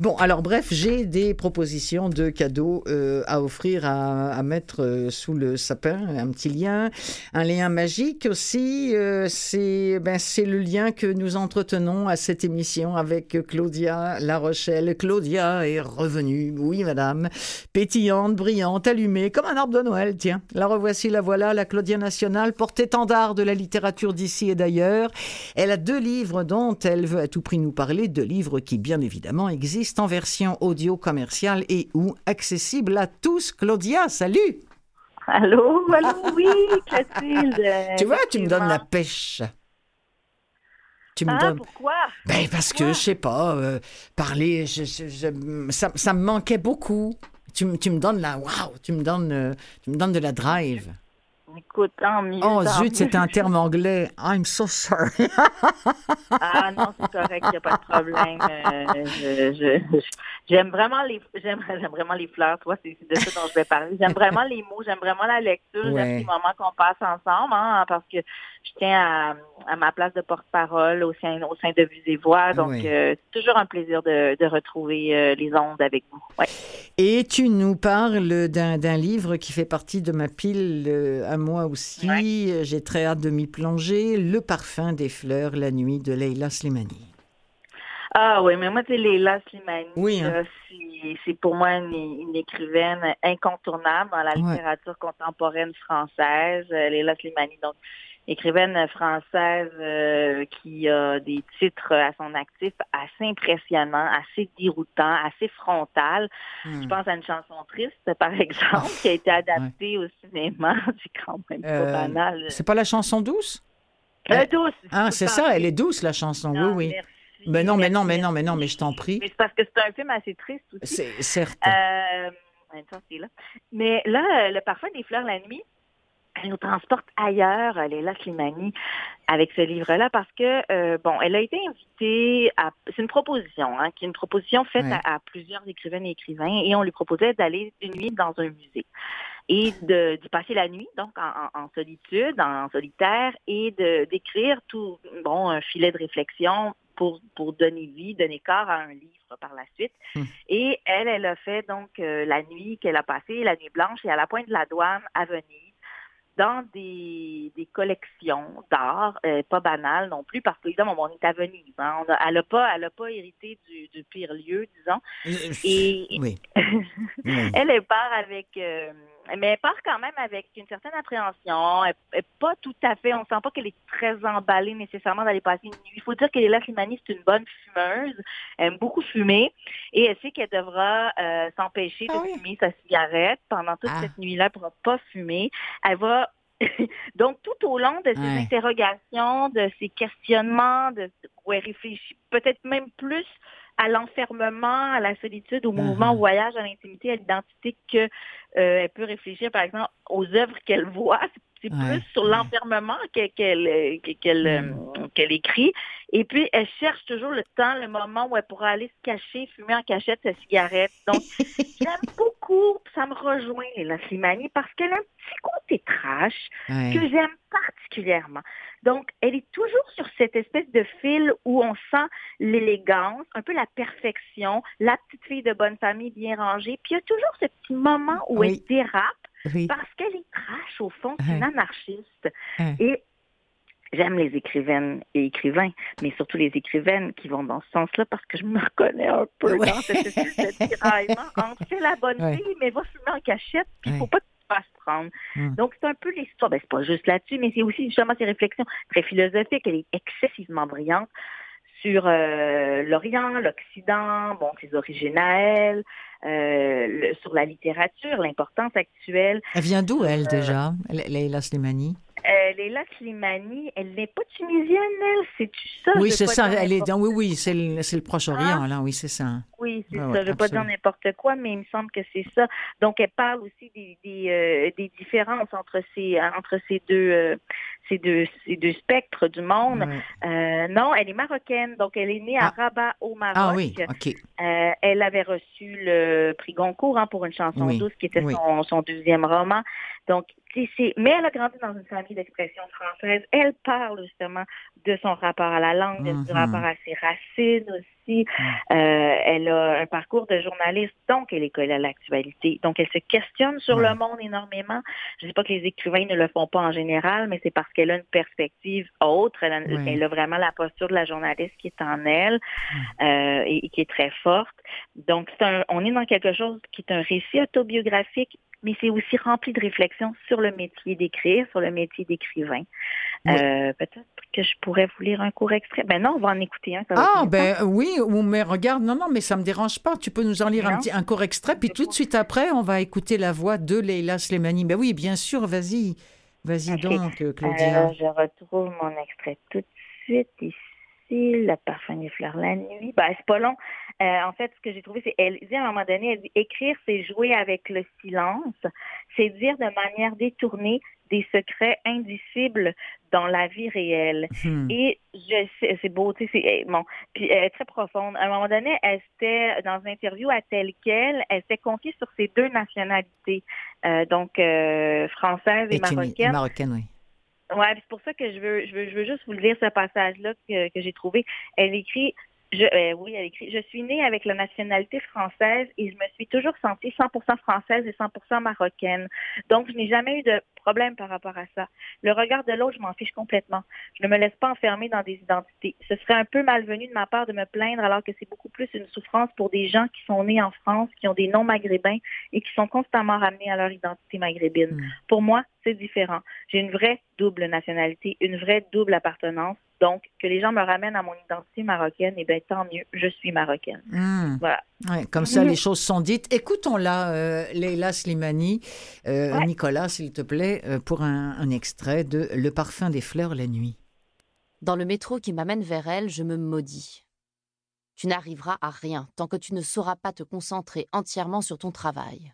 Bon, alors bref, j'ai des propositions de cadeaux euh, à offrir, à, mettre euh, sous le sapin, un petit lien, un lien magique aussi. euh, c'est ben, le lien que nous entretenons à cette émission avec Claudia La Rochelle. Claudia est revenue, oui madame, pétillante, brillante, allumée, comme un arbre de Noël, tiens. La revoici, la voilà, la Claudia nationale, porte-étendard de la littérature d'ici et d'ailleurs. Elle a deux livres dont elle veut à tout prix nous parler, deux livres qui bien évidemment existent en version audio commerciale et ou accessible à tous. Claudia, salut Allô, allô, oui, Clotilde. Tu vois, tu me donnes la pêche. Tu me Ah, donnes... pourquoi? Ben parce que, je sais pas, euh, parler, je, je- je- ça, ça me manquait beaucoup. Tu, me- tu me donnes la... Waouh Tu me donnes, euh, tu me donnes de la drive. Écoute, tant mieux. Oh zut, c'était un terme anglais. I'm so sorry. Ah non, c'est correct, il n'y a pas de problème. Euh, j'aime vraiment les j'aime, vraiment les fleurs, toi, c'est, c'est de ça dont je vais parler. J'aime vraiment les mots, j'aime vraiment la lecture, Ouais. j'aime les moments qu'on passe ensemble, hein, parce que je tiens à, à ma place de porte-parole au sein, au sein de Vues et Voix. Donc, Oui. euh, c'est toujours un plaisir de, de retrouver euh, les ondes avec vous. Ouais. Et tu nous parles d'un, d'un livre qui fait partie de ma pile euh, à moi aussi. Ouais. J'ai très hâte de m'y plonger. Le parfum des fleurs, la nuit de Leila Slimani. Ah oui, mais moi, sais, Leila Slimani, Oui, hein. c'est, c'est pour moi une, une écrivaine incontournable dans la Ouais. littérature contemporaine française. Euh, Leila Slimani, donc écrivaine française euh, qui a des titres à son actif assez impressionnants, assez déroutants, assez frontales. Hmm. Je pense à une chanson triste, par exemple, qui a été adaptée au cinéma. C'est quand même pas Euh, banal. C'est pas la chanson douce? Euh, douce, Ah, c'est ça, elle est douce, la chanson. Non, oui, oui. merci, Mais non, mais non, mais non, mais non, mais je t'en prie. Mais c'est parce que c'est un film assez triste aussi. C'est certes. Euh, là. Mais là, le parfum des fleurs la nuit, elle nous transporte ailleurs, Leila Slimani, avec ce livre-là, parce que, euh, bon, elle a été invitée à... C'est une proposition, hein, qui est une proposition faite Ouais. à, à plusieurs écrivaines et écrivains, et on lui proposait d'aller une nuit dans un musée et de d'y passer la nuit, donc en, solitude, en solitaire, et de d'écrire tout, bon, un filet de réflexion pour, pour donner vie, donner corps à un livre par la suite. Hmm. Et elle, elle a fait donc euh, la nuit qu'elle a passée, la nuit blanche, et à la pointe de la douane à Venise, dans des, des collections d'art, euh, pas banales non plus, parce qu'évidemment, bon, on est à Venise. Hein, on a- elle n'a pas, elle a pas hérité du, du pire lieu, disons. Euh, Et. Oui. elle, elle part avec, euh, mais elle part quand même avec une certaine appréhension. Elle, elle est pas tout à fait, on sent pas qu'elle est très emballée nécessairement d'aller passer une nuit. Il faut dire que Léla Slimani, c'est une bonne fumeuse. Elle aime beaucoup fumer et elle sait qu'elle devra euh, s'empêcher de Ah oui. fumer sa cigarette pendant toute Ah. cette nuit-là. Elle pourra pas fumer. Elle va donc, tout au long de ces Ouais. interrogations, de ces questionnements, de, où elle réfléchit peut-être même plus à l'enfermement, à la solitude, au mouvement, Uh-huh. au voyage, à l'intimité, à l'identité que euh, peut réfléchir, par exemple, aux œuvres qu'elle voit. C'est- Ouais. plus sur l'enfermement qu'elle euh, qu'elle euh, Mm. qu'elle écrit. Et puis, elle cherche toujours le temps, le moment où elle pourra aller se cacher, fumer en cachette sa cigarette. Donc, j'aime beaucoup, ça me rejoint, Léla Slimani, parce qu'elle a un petit côté trash Ouais. que j'aime particulièrement. Donc, elle est toujours sur cette espèce de fil où on sent l'élégance, un peu la perfection, la petite fille de bonne famille bien rangée. Puis il y a toujours ce petit moment où Oui. elle dérape Oui. parce qu'elle est trash au fond, c'est une anarchiste. Et j'aime les écrivaines et écrivains, mais surtout les écrivaines qui vont dans ce sens-là parce que je me reconnais un peu Ouais. dans cette espèce de tiraillement entre c'est la bonne Ouais. fille, mais va fumer en cachette, puis il Ouais. faut pas te fasses prendre. Mm. Donc, c'est un peu l'histoire. Ben, c'est pas juste là-dessus, mais c'est aussi justement ces réflexions très philosophiques. Elle est excessivement brillante sur euh, l'Orient, l'Occident, bon, ses origines à elle, euh, le- sur la littérature, l'importance actuelle. Elle vient d'où, Euh, elle, déjà, Le- Leila Slimani Elle Leila Slimani, elle n'est pas tunisienne, elle, c'est-tu ça? Oui, c'est ça. Elle est oui, oui, c'est le, Proche-Orient, Ah. là. Oui, c'est ça. Oui, c'est ça. ouais, je ne veux pas dire n'importe quoi, mais il me semble que c'est ça. Donc, elle parle aussi des, des, euh, des différences entre ces, entre ces deux, euh, ces deux, ces deux spectres du monde. Ouais. Euh, non, elle est marocaine, donc elle est née à Ah. Rabat au Maroc. Ah oui, OK. Euh, elle avait reçu le prix Goncourt hein, pour une chanson Oui, douce qui était oui. son, son deuxième roman. Donc, mais elle a grandi dans une famille d'expression française. Elle parle justement de son rapport à la langue, de- du Mhm. rapport à ses racines aussi. Mm. Euh, elle a un parcours de journaliste, donc elle est collée à l'actualité. Donc, elle se questionne sur Ouais. le monde énormément. Je ne dis pas que les écrivains ne le font pas en général, mais c'est parce qu'elle a une perspective autre. Elle a, Ouais. elle a vraiment la posture de la journaliste qui est en elle Mm. euh, et, et qui est très forte. Donc, c'est un, on est dans quelque chose qui est un récit autobiographique, mais c'est aussi rempli de réflexions sur le métier d'écrire, sur le métier d'écrivain. Oui. Euh, Peut-être que je pourrais vous lire un court extrait. Ben non, on va en écouter un. ça Ah, ben oui, ou mais regarde, non, non, mais ça me dérange pas. Tu peux nous en lire un petit, un court extrait, puis tout de suite après, on va écouter la voix de Leila Slimani. Ben oui, bien sûr, vas-y. Vas-y donc, euh, Claudia. Euh, je retrouve mon extrait tout de suite ici. Le parfum des fleurs la nuit. Ben, c'est pas long. Euh, en fait, ce que j'ai trouvé, c'est elle dit à un moment donné, elle dit écrire, c'est jouer avec le silence, c'est dire de manière détournée des secrets indicibles dans la vie réelle. Hmm. Et je sais, c'est beau, tu sais, c'est eh, bon. Puis elle est très profonde. À un moment donné, elle était dans une interview à tel quel, elle s'est confiée sur ses deux nationalités, euh, donc euh, française et, Et marocaine. marocaine, oui. Ouais, c'est pour ça que je veux, je veux, je veux juste vous le lire ce passage-là que, que j'ai trouvé. Elle écrit, je, euh, oui, elle écrit, je suis née avec la nationalité française et je me suis toujours sentie 100% française et 100% marocaine. Donc, je n'ai jamais eu de problème par rapport à ça. Le regard de l'autre, je m'en fiche complètement. Je ne me laisse pas enfermer dans des identités. Ce serait un peu malvenu de ma part de me plaindre alors que c'est beaucoup plus une souffrance pour des gens qui sont nés en France, qui ont des noms maghrébins et qui sont constamment ramenés à leur identité maghrébine. Mm. Pour moi, c'est différent. J'ai une vraie double nationalité, une vraie double appartenance. Donc, que les gens me ramènent à mon identité marocaine, eh bien, tant mieux, je suis marocaine. Hmm. Voilà. Ouais, comme ça, Mhm. les choses sont dites. Écoutons-la, euh, Leila Slimani. Euh, Ouais. Nicolas, s'il te plaît, euh, pour un, un extrait de Le parfum des fleurs la nuit. Dans le métro qui m'amène vers elle, je me maudis. Tu n'arriveras à rien tant que tu ne sauras pas te concentrer entièrement sur ton travail.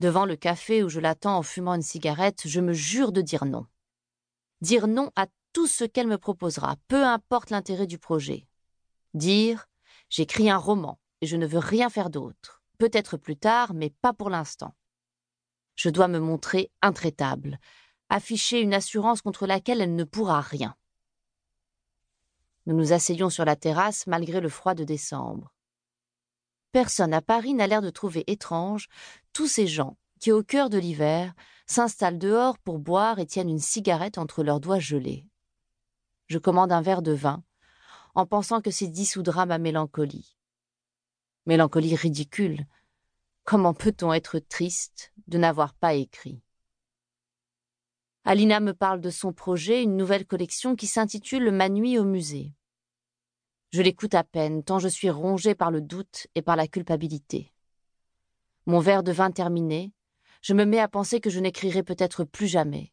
Devant le café où je l'attends en fumant une cigarette, je me jure de dire non. Dire non à tout ce qu'elle me proposera, peu importe l'intérêt du projet. Dire j'écris un roman et je ne veux rien faire d'autre. Peut-être plus tard, mais pas pour l'instant. Je dois me montrer intraitable, afficher une assurance contre laquelle elle ne pourra rien. Nous nous asseyons sur la terrasse malgré le froid de décembre. Personne à Paris n'a l'air de trouver étrange tous ces gens qui, au cœur de l'hiver, s'installent dehors pour boire et tiennent une cigarette entre leurs doigts gelés. Je commande un verre de vin, en pensant que c'est dissoudra ma mélancolie. Mélancolie ridicule. Comment peut-on être triste de n'avoir pas écrit? Alina me parle de son projet, une nouvelle collection qui s'intitule Ma nuit au musée. Je l'écoute à peine, tant je suis rongée par le doute et par la culpabilité. Mon verre de vin terminé, je me mets à penser que je n'écrirai peut-être plus jamais,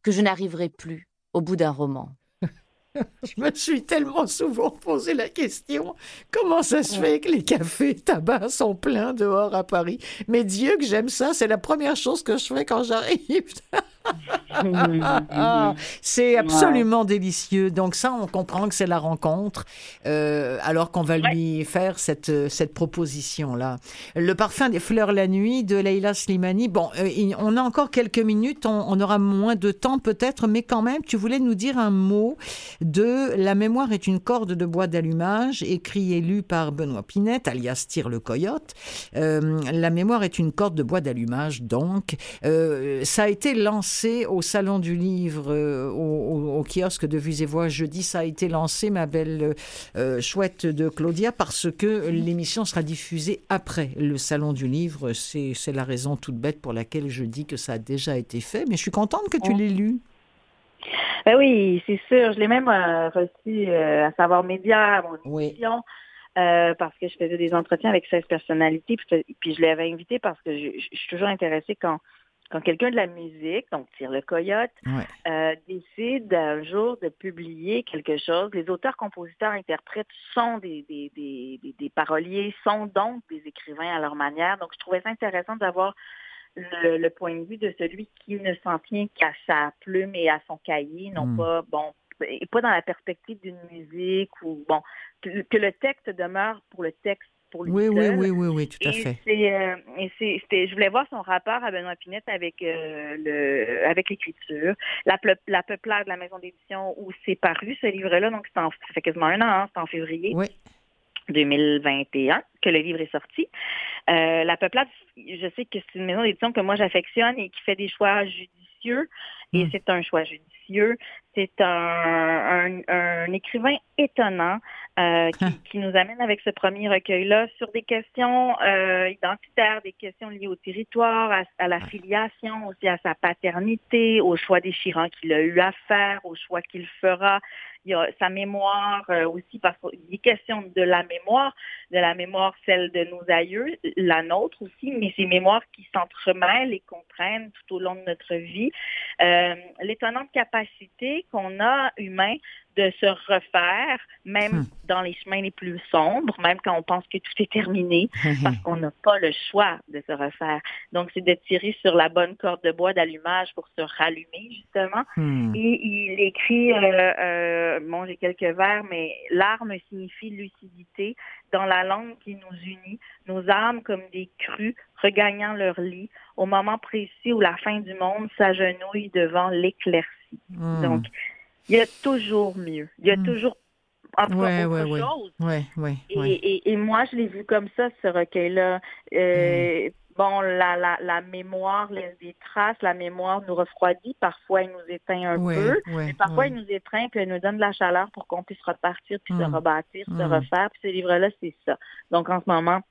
que je n'arriverai plus au bout d'un roman. Je me suis tellement souvent posé la question comment ça se fait que les cafés tabac sont pleins dehors à Paris? Mais Dieu que j'aime ça, c'est la première chose que je fais quand j'arrive. Ah, c'est absolument délicieux. Donc ça, on comprend que c'est la rencontre, euh, alors qu'on va lui faire cette, cette proposition-là. Le parfum des fleurs la nuit de Leila Slimani. Bon, euh, on a encore quelques minutes, on, on aura moins de temps peut-être, mais quand même, tu voulais nous dire un mot de La mémoire est une corde de bois d'allumage, écrit et lu par Benoît Pinette, alias Tire le Coyote. Euh, la mémoire est une corde de bois d'allumage, donc. Euh, ça a été lancé au Salon du Livre, euh, au, kiosque de Vues et Voix jeudi. Ça a été lancé, ma belle euh, chouette de Claudia, parce que l'émission sera diffusée après le Salon du Livre. C'est la raison toute bête pour laquelle je dis que ça a déjà été fait, mais je suis contente que tu Oh. l'aies lu. Ben oui, c'est sûr. Je l'ai même euh, reçu euh, à Savoir Média, à mon Oui. émission, euh, parce que je faisais des entretiens avec 16 personnalités, puis, puis je l'avais invité parce que je, je- je suis toujours intéressée quand quand quelqu'un de la musique, donc Tire le Coyote, euh, décide un jour de publier quelque chose, les auteurs, compositeurs, interprètes sont des, des, des, des, paroliers, sont donc des écrivains à leur manière. Donc, je trouvais ça intéressant d'avoir le, point de vue de celui qui ne s'en tient qu'à sa plume et à son cahier, non hmm. pas, bon, et pas dans la perspective d'une musique ou, bon, que le texte demeure pour le texte oui, oui, oui, oui, oui, tout à fait. Euh, et je voulais voir son rapport à Benoît Pinette avec euh, le, avec l'écriture, la, la peuplade de la maison d'édition où c'est paru ce livre-là, donc ça fait quasiment un an, hein, c'est en février. 2021 que le livre est sorti. Euh, la Peuplade, je sais que c'est une maison d'édition que moi j'affectionne et qui fait des choix judicieux. Et hmm. c'est un choix judicieux. C'est un, un, écrivain étonnant euh, qui, nous amène avec ce premier recueil-là sur des questions euh, identitaires, des questions liées au territoire, à, la filiation, aussi à sa paternité, aux choix déchirants qu'il a eu à faire, aux choix qu'il fera. Il y a sa mémoire euh, aussi, parce qu'il est question de la mémoire, de la mémoire celle de nos aïeux, la nôtre aussi, mais ces mémoires qui s'entremêlent et comprennent tout au long de notre vie. L'étonnante capacité qu'on a, humain, de se refaire, même hmm. dans les chemins les plus sombres, même quand on pense que tout est terminé, parce qu'on n'a pas le choix de se refaire. Donc, c'est de tirer sur la bonne corde de bois d'allumage pour se rallumer, justement. Hmm. Et il écrit, euh, euh, bon, j'ai quelques vers, mais l'arme signifie lucidité dans la langue qui nous unit, nos âmes comme des crues regagnant leur lit au moment précis où la fin du monde s'agenouille devant l'éclaircie. Hmm. Donc, il y a toujours mieux. Il y a hmm. toujours encore ouais, autre ouais, chose. Ouais, ouais, et, et, moi, je l'ai vu comme ça, ce recueil-là. Euh. Bon, la, la, la mémoire laisse des traces, la mémoire nous refroidit, parfois elle nous éteint un peu, mais parfois elle nous étreint puis elle nous donne de la chaleur pour qu'on puisse repartir, puis se hmm. rebâtir, se refaire. Puis ce livre-là, c'est ça. Donc en ce moment,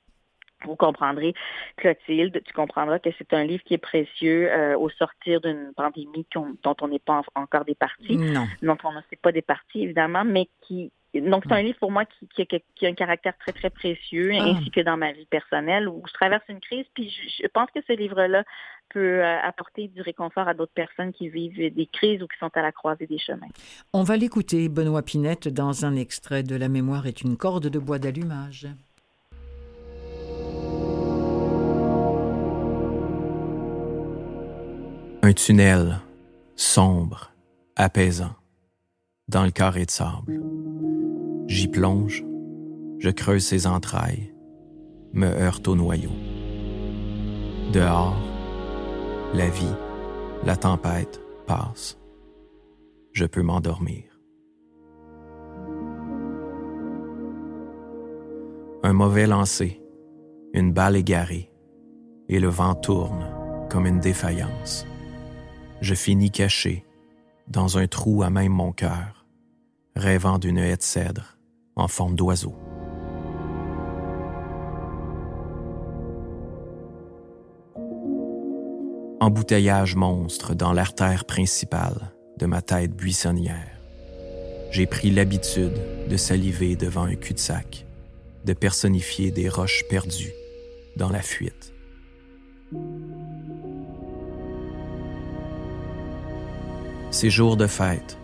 vous comprendrez, Clotilde, tu comprendras que c'est un livre qui est précieux euh, au sortir d'une pandémie dont on n'est pas encore des parties, non. dont on ne sait pas des parties évidemment, mais qui donc c'est un livre pour moi qui, qui, a, un caractère très très précieux, ah. ainsi que dans ma vie personnelle où je traverse une crise. Puis je, pense que ce livre-là peut euh, apporter du réconfort à d'autres personnes qui vivent des crises ou qui sont à la croisée des chemins. On va l'écouter, Benoît Pinette, dans un extrait de La mémoire est une corde de bois d'allumage. Un tunnel sombre, apaisant, dans le carré de sable. J'y plonge, je creuse ses entrailles, me heurte au noyau. Dehors, la vie, la tempête passe. Je peux m'endormir. Un mauvais lancer, une balle égarée, et le vent tourne comme une défaillance je finis caché dans un trou à même mon cœur, rêvant d'une haie de cèdre en forme d'oiseau. Embouteillage monstre dans l'artère principale de ma tête buissonnière. J'ai pris l'habitude de saliver devant un cul-de-sac, de personnifier des roches perdues dans la fuite. Ces jours de fête,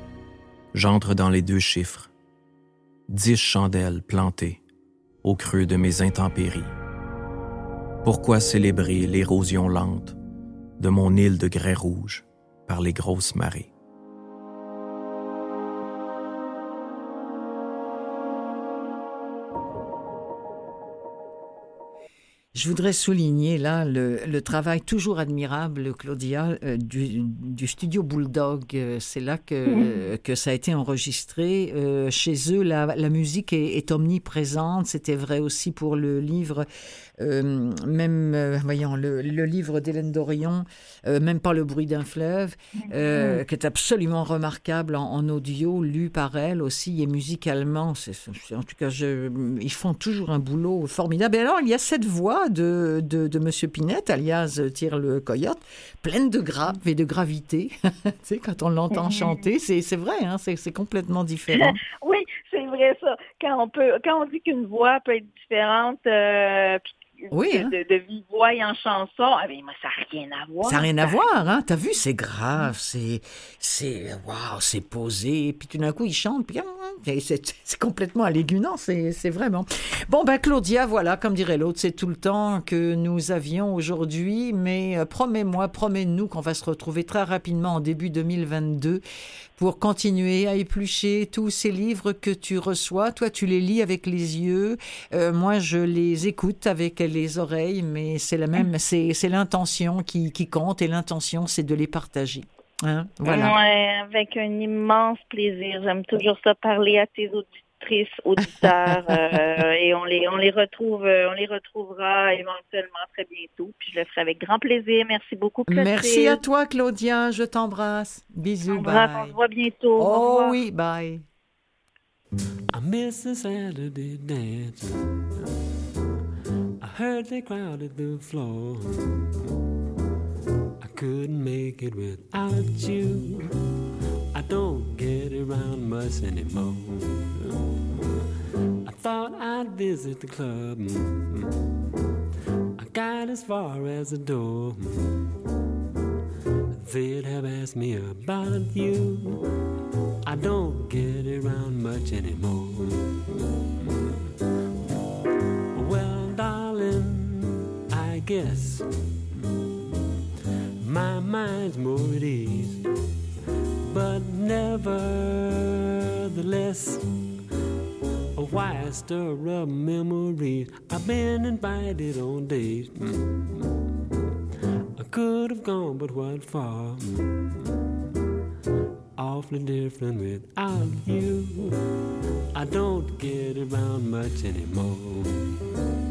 j'entre dans les deux chiffres. Dix chandelles plantées au creux de mes intempéries. Pourquoi célébrer l'érosion lente de mon île de grès rouge par les grosses marées? Je voudrais souligner là le, travail toujours admirable, Claudia, euh, du, studio Bulldog. Euh, c'est là que, que ça a été enregistré. Euh, chez eux, la, musique est, omniprésente. C'était vrai aussi pour le livre, même, voyons, le, livre d'Hélène Dorion, Même pas le bruit d'un fleuve, qui est absolument remarquable en, audio, lu par elle aussi, et musicalement. en tout cas, je, ils font toujours un boulot formidable. Et alors, il y a cette voix de, de, de M. Pinette, alias Tire le Coyote, pleine de graves et de gravité. tu sais, quand on l'entend chanter, c'est vrai, hein, c'est complètement différent. oui, c'est vrai ça. Quand on, peut, quand on dit qu'une voix peut être différente, euh, Oui, de, hein. de, de voix en chanson. Ah, mais moi, ça n'a rien à voir. Ça n'a rien à voir, hein. T'as vu, c'est grave, c'est, c'est, waouh, c'est posé. Puis tout d'un coup, il chante, puis hum, c'est, complètement c'est, c'est vraiment. Bon, ben, Claudia, voilà, comme dirait l'autre, c'est tout le temps que nous avions aujourd'hui. Mais euh, promets-moi, promets-nous qu'on va se retrouver très rapidement en début 2022 pour continuer à éplucher tous ces livres que tu reçois. Toi, tu les lis avec les yeux. Euh, moi, je les écoute avec les oreilles, mais c'est la même, c'est, l'intention qui, qui compte et l'intention, c'est de les partager. Hein? Voilà. Ouais, avec un immense plaisir. J'aime toujours ça parler à tes auditrices, auditeurs, euh, et on les, on les retrouve, euh, on les retrouvera éventuellement très bientôt. Puis je le ferai avec grand plaisir. Merci beaucoup, Clotilde. Merci à toi, Claudia. Je t'embrasse. Bisous. Bref, bye. on se voit bientôt. Oh oui, bye. I miss the Saturday dance. I heard they crowded the floor. I couldn't make it without you. I don't get around much anymore. I thought I'd visit the club. I got as far as the door. They'd have asked me about you. I don't get around much anymore. Well, darling, I guess my mind's more at ease, but nevertheless, why stir up memories? I've been invited on dates. I could have gone, but what for? Awfully different without you. I don't get around much anymore.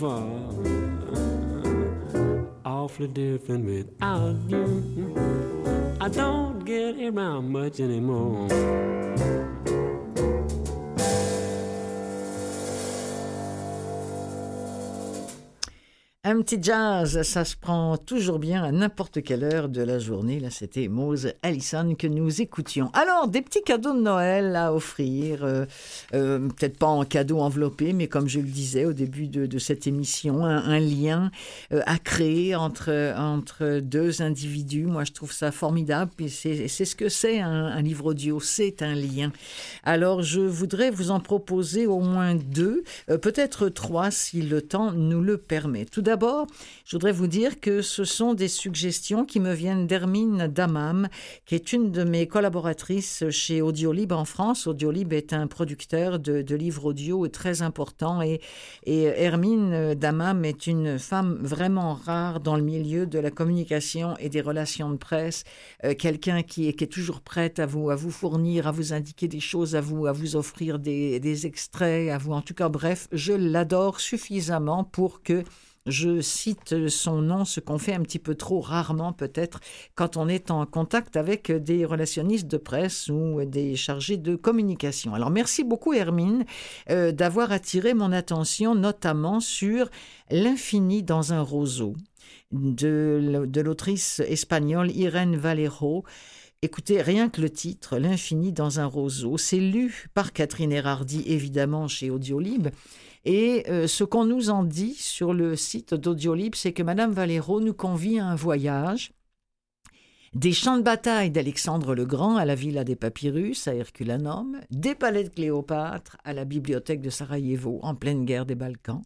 For? Awfully different without you. I don't get around much anymore. Un petit jazz, ça se prend toujours bien à n'importe quelle heure de la journée. Là, c'était Mose Allison que nous écoutions. Alors, des petits cadeaux de Noël à offrir. euh, euh, Peut-être pas en cadeau enveloppé, mais comme je le disais au début de, cette émission, un, lien euh, à créer entre, entre deux individus. Moi, je trouve ça formidable. Puis c'est ce que c'est un, un livre audio, c'est un lien. Alors, je voudrais vous en proposer au moins deux, peut-être trois si le temps nous le permet. Tout d'abord, je voudrais vous dire que ce sont des suggestions qui me viennent d'Hermine Damam, qui est une de mes collaboratrices chez Audiolib en France. Audiolib est un producteur de, livres audio très important et, et Hermine Damam est une femme vraiment rare dans le milieu de la communication et des relations de presse, euh, quelqu'un qui est, toujours prête à vous, à vous fournir, à vous indiquer des choses, à vous, à vous offrir des, des extraits, à vous, en tout cas, bref, je l'adore suffisamment pour que je cite son nom, ce qu'on fait un petit peu trop rarement peut-être quand on est en contact avec des relationnistes de presse ou des chargés de communication. Alors merci beaucoup Hermine euh, d'avoir attiré mon attention notamment sur l'infini dans un roseau. de, l'autrice espagnole Irène Valero. Écoutez, rien que le titre, L'infini dans un roseau, c'est lu par Catherine Erardi, évidemment, chez Audiolib. Et euh, ce qu'on nous en dit sur le site d'Audiolib, c'est que Madame Valero nous convie à un voyage des champs de bataille d'Alexandre le Grand à la Villa des Papyrus à Herculanum, des palais de Cléopâtre à la bibliothèque de Sarajevo en pleine guerre des Balkans.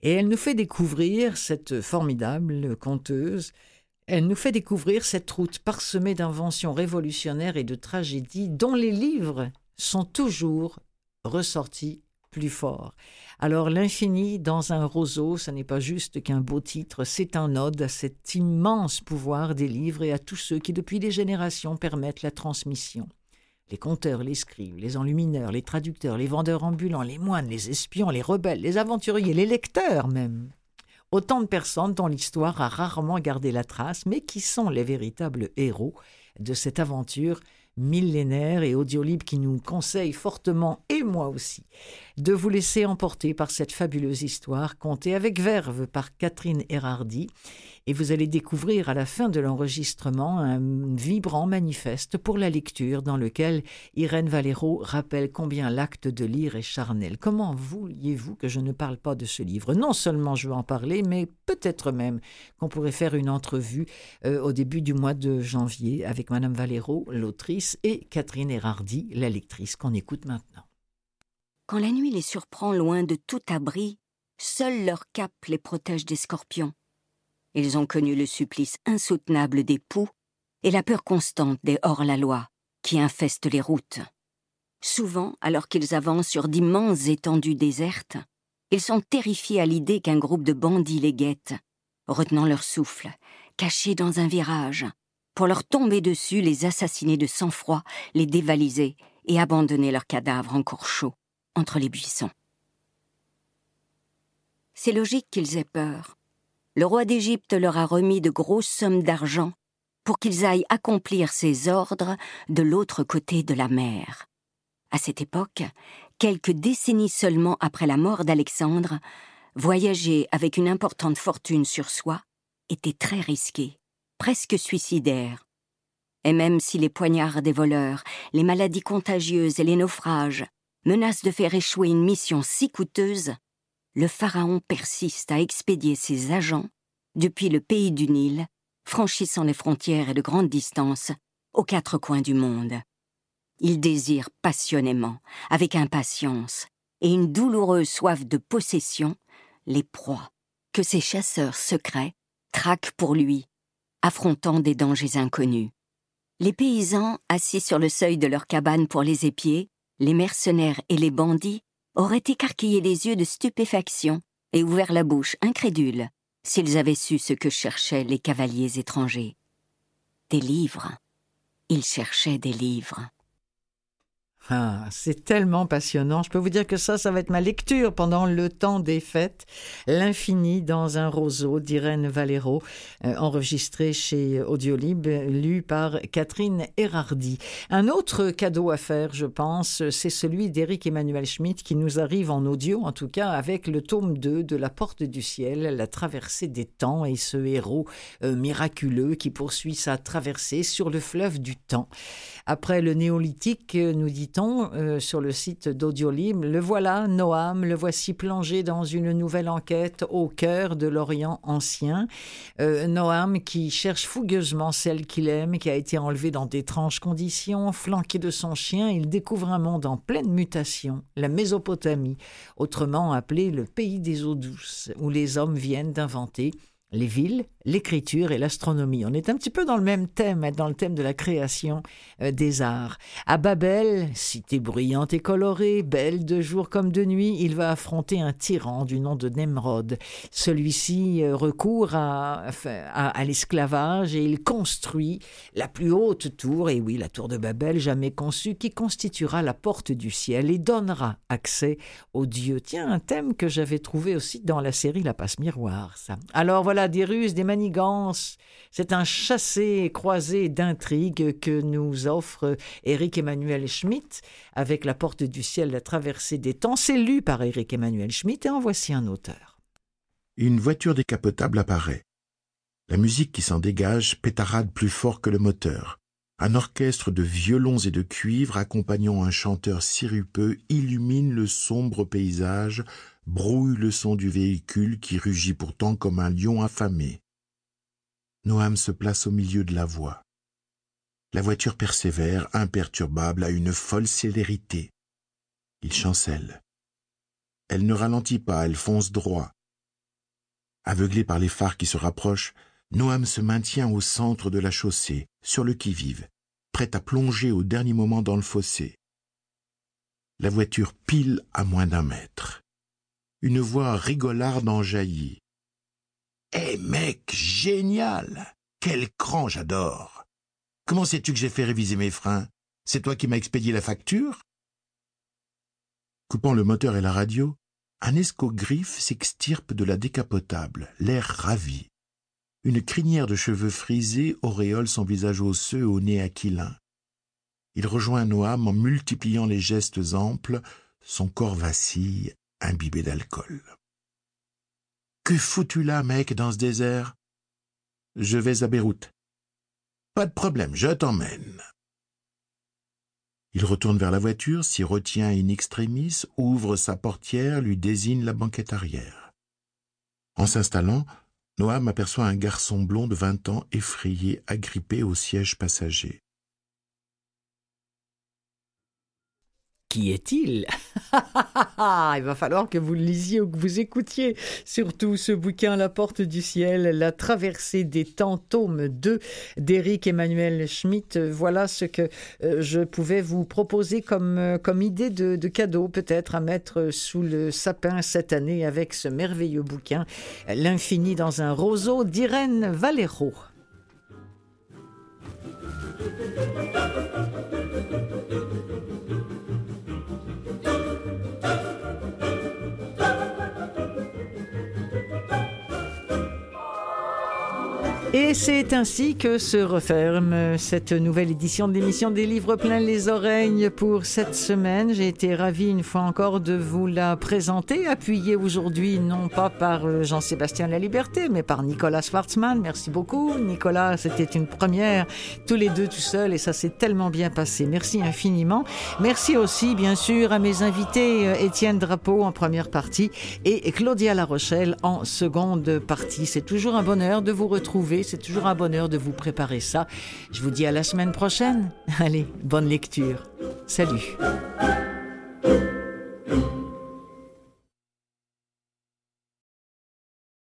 Et elle nous fait découvrir cette formidable conteuse, elle nous fait découvrir cette route parsemée d'inventions révolutionnaires et de tragédies dont les livres sont toujours ressortis plus fort. Alors l'infini dans un roseau, ce n'est pas juste qu'un beau titre, c'est un ode à cet immense pouvoir des livres et à tous ceux qui depuis des générations permettent la transmission. Les conteurs, les scribes, les enlumineurs, les traducteurs, les vendeurs ambulants, les moines, les espions, les rebelles, les aventuriers, les lecteurs même. Autant de personnes dont l'histoire a rarement gardé la trace, mais qui sont les véritables héros de cette aventure millénaire et Audiolib qui nous conseille fortement, et moi aussi, de vous laisser emporter par cette fabuleuse histoire contée avec verve par Catherine Erardi et vous allez découvrir à la fin de l'enregistrement un vibrant manifeste pour la lecture dans lequel Irène Valero rappelle combien l'acte de lire est charnel. Comment vouliez-vous que je ne parle pas de ce livre? Non seulement je veux en parler, mais peut-être même qu'on pourrait faire une entrevue euh, au début du mois de janvier avec Madame Valero, l'autrice, et Catherine Erardi, la lectrice qu'on écoute maintenant. Quand la nuit les surprend loin de tout abri, seul leur cap les protège des scorpions. Ils ont connu le supplice insoutenable des poux et la peur constante des hors-la-loi qui infestent les routes. Souvent, alors qu'ils avancent sur d'immenses étendues désertes, ils sont terrifiés à l'idée qu'un groupe de bandits les guette, retenant leur souffle, cachés dans un virage, pour leur tomber dessus, les assassiner de sang-froid, les dévaliser et abandonner leurs cadavres encore chauds entre les buissons. C'est logique qu'ils aient peur, le roi d'Égypte leur a remis de grosses sommes d'argent pour qu'ils aillent accomplir ses ordres de l'autre côté de la mer. À cette époque, quelques décennies seulement après la mort d'Alexandre, voyager avec une importante fortune sur soi était très risqué, presque suicidaire. Et même si les poignards des voleurs, les maladies contagieuses et les naufrages menacent de faire échouer une mission si coûteuse, le Pharaon persiste à expédier ses agents depuis le pays du Nil, franchissant les frontières et de grandes distances, aux quatre coins du monde. Il désire passionnément, avec impatience et une douloureuse soif de possession, les proies que ses chasseurs secrets traquent pour lui, affrontant des dangers inconnus. Les paysans, assis sur le seuil de leur cabane pour les épier, les mercenaires et les bandits auraient écarquillé les yeux de stupéfaction et ouvert la bouche incrédule s'ils avaient su ce que cherchaient les cavaliers étrangers. Des livres. Ils cherchaient des livres. Ah, c'est tellement passionnant. Je peux vous dire que ça, ça va être ma lecture pendant le temps des fêtes. L'infini dans un roseau d'Irène Valero, euh, enregistré chez Audiolib, lu par Catherine Erardi. Un autre cadeau à faire, je pense, c'est celui d'Éric Emmanuel Schmitt qui nous arrive en audio, en tout cas, avec le tome 2 de La Porte du Ciel, la traversée des temps et ce héros euh, miraculeux qui poursuit sa traversée sur le fleuve du temps. Après le néolithique, nous dit euh, sur le site d'Audiolib. Le voilà, Noam, le voici plongé dans une nouvelle enquête au cœur de l'Orient ancien. Euh, Noam qui cherche fougueusement celle qu'il aime, qui a été enlevée dans d'étranges conditions, flanqué de son chien, il découvre un monde en pleine mutation, la Mésopotamie, autrement appelé le pays des eaux douces, où les hommes viennent d'inventer les villes, l'écriture et l'astronomie. On est un petit peu dans le même thème, hein, dans le thème de la création euh, des arts. À Babel, cité bruyante et colorée, belle de jour comme de nuit, il va affronter un tyran du nom de Nemrod. Celui-ci euh, recourt à, l'esclavage et il construit la plus haute tour, et oui, la tour de Babel jamais conçue, qui constituera la porte du ciel et donnera accès aux dieux. Tiens, un thème que j'avais trouvé aussi dans la série La Passe Miroir. Alors voilà, des ruses, des manigances. C'est un chassé croisé d'intrigues que nous offre Éric Emmanuel Schmitt avec La Porte du Ciel, la traversée des temps. C'est lu par Éric Emmanuel Schmitt et en voici un auteur. Une voiture décapotable apparaît. La musique qui s'en dégage pétarade plus fort que le moteur. Un orchestre de violons et de cuivres accompagnant un chanteur sirupeux illumine le sombre paysage, brouille le son du véhicule qui rugit pourtant comme un lion affamé. Noam se place au milieu de la voie. La voiture persévère, imperturbable, à une folle célérité. Il chancelle. Elle ne ralentit pas, elle fonce droit. Aveuglé par les phares qui se rapprochent, Noam se maintient au centre de la chaussée, sur le qui-vive, prêt à plonger au dernier moment dans le fossé. La voiture pile à moins d'un mètre. Une voix rigolarde en jaillit. Eh mec, génial Quel cran, j'adore Comment sais-tu que j'ai fait réviser mes freins? C'est toi qui m'as expédié la facture Coupant le moteur et la radio, un escogriffe s'extirpe de la décapotable, l'air ravi. Une crinière de cheveux frisés auréole son visage osseux au nez aquilin. Il rejoint Noam en multipliant les gestes amples, son corps vacille, imbibé d'alcool. Que fous-tu là, mec, dans ce désert Je vais à Beyrouth. Pas de problème, je t'emmène. Il retourne vers la voiture, s'y retient in extremis, ouvre sa portière, lui désigne la banquette arrière. En s'installant, Noam aperçoit un garçon blond de vingt ans effrayé, agrippé au siège passager. Qui est-il Il va falloir que vous le lisiez ou que vous écoutiez. Surtout ce bouquin La porte du ciel, la traversée des temps, tome 2 d'Éric Emmanuel Schmitt. Voilà ce que euh, je pouvais vous proposer comme, euh, comme idée de, de cadeau, peut-être à mettre sous le sapin cette année avec ce merveilleux bouquin, L'infini dans un roseau d'Irène Valero. Et c'est ainsi que se referme cette nouvelle édition de l'émission des livres pleins les oreilles pour cette semaine. J'ai été ravie une fois encore de vous la présenter, appuyée aujourd'hui non pas par Jean-Sébastien La Liberté, mais par Nicolas Schwartzmann. Merci beaucoup. Nicolas, c'était une première, tous les deux tout seuls, et ça s'est tellement bien passé. Merci infiniment. Merci aussi, bien sûr, à mes invités, Étienne Drapeau en première partie et Claudia La Rochelle en seconde partie. C'est toujours un bonheur de vous retrouver c'est toujours un bonheur de vous préparer ça. Je vous dis à la semaine prochaine. Allez, bonne lecture. Salut.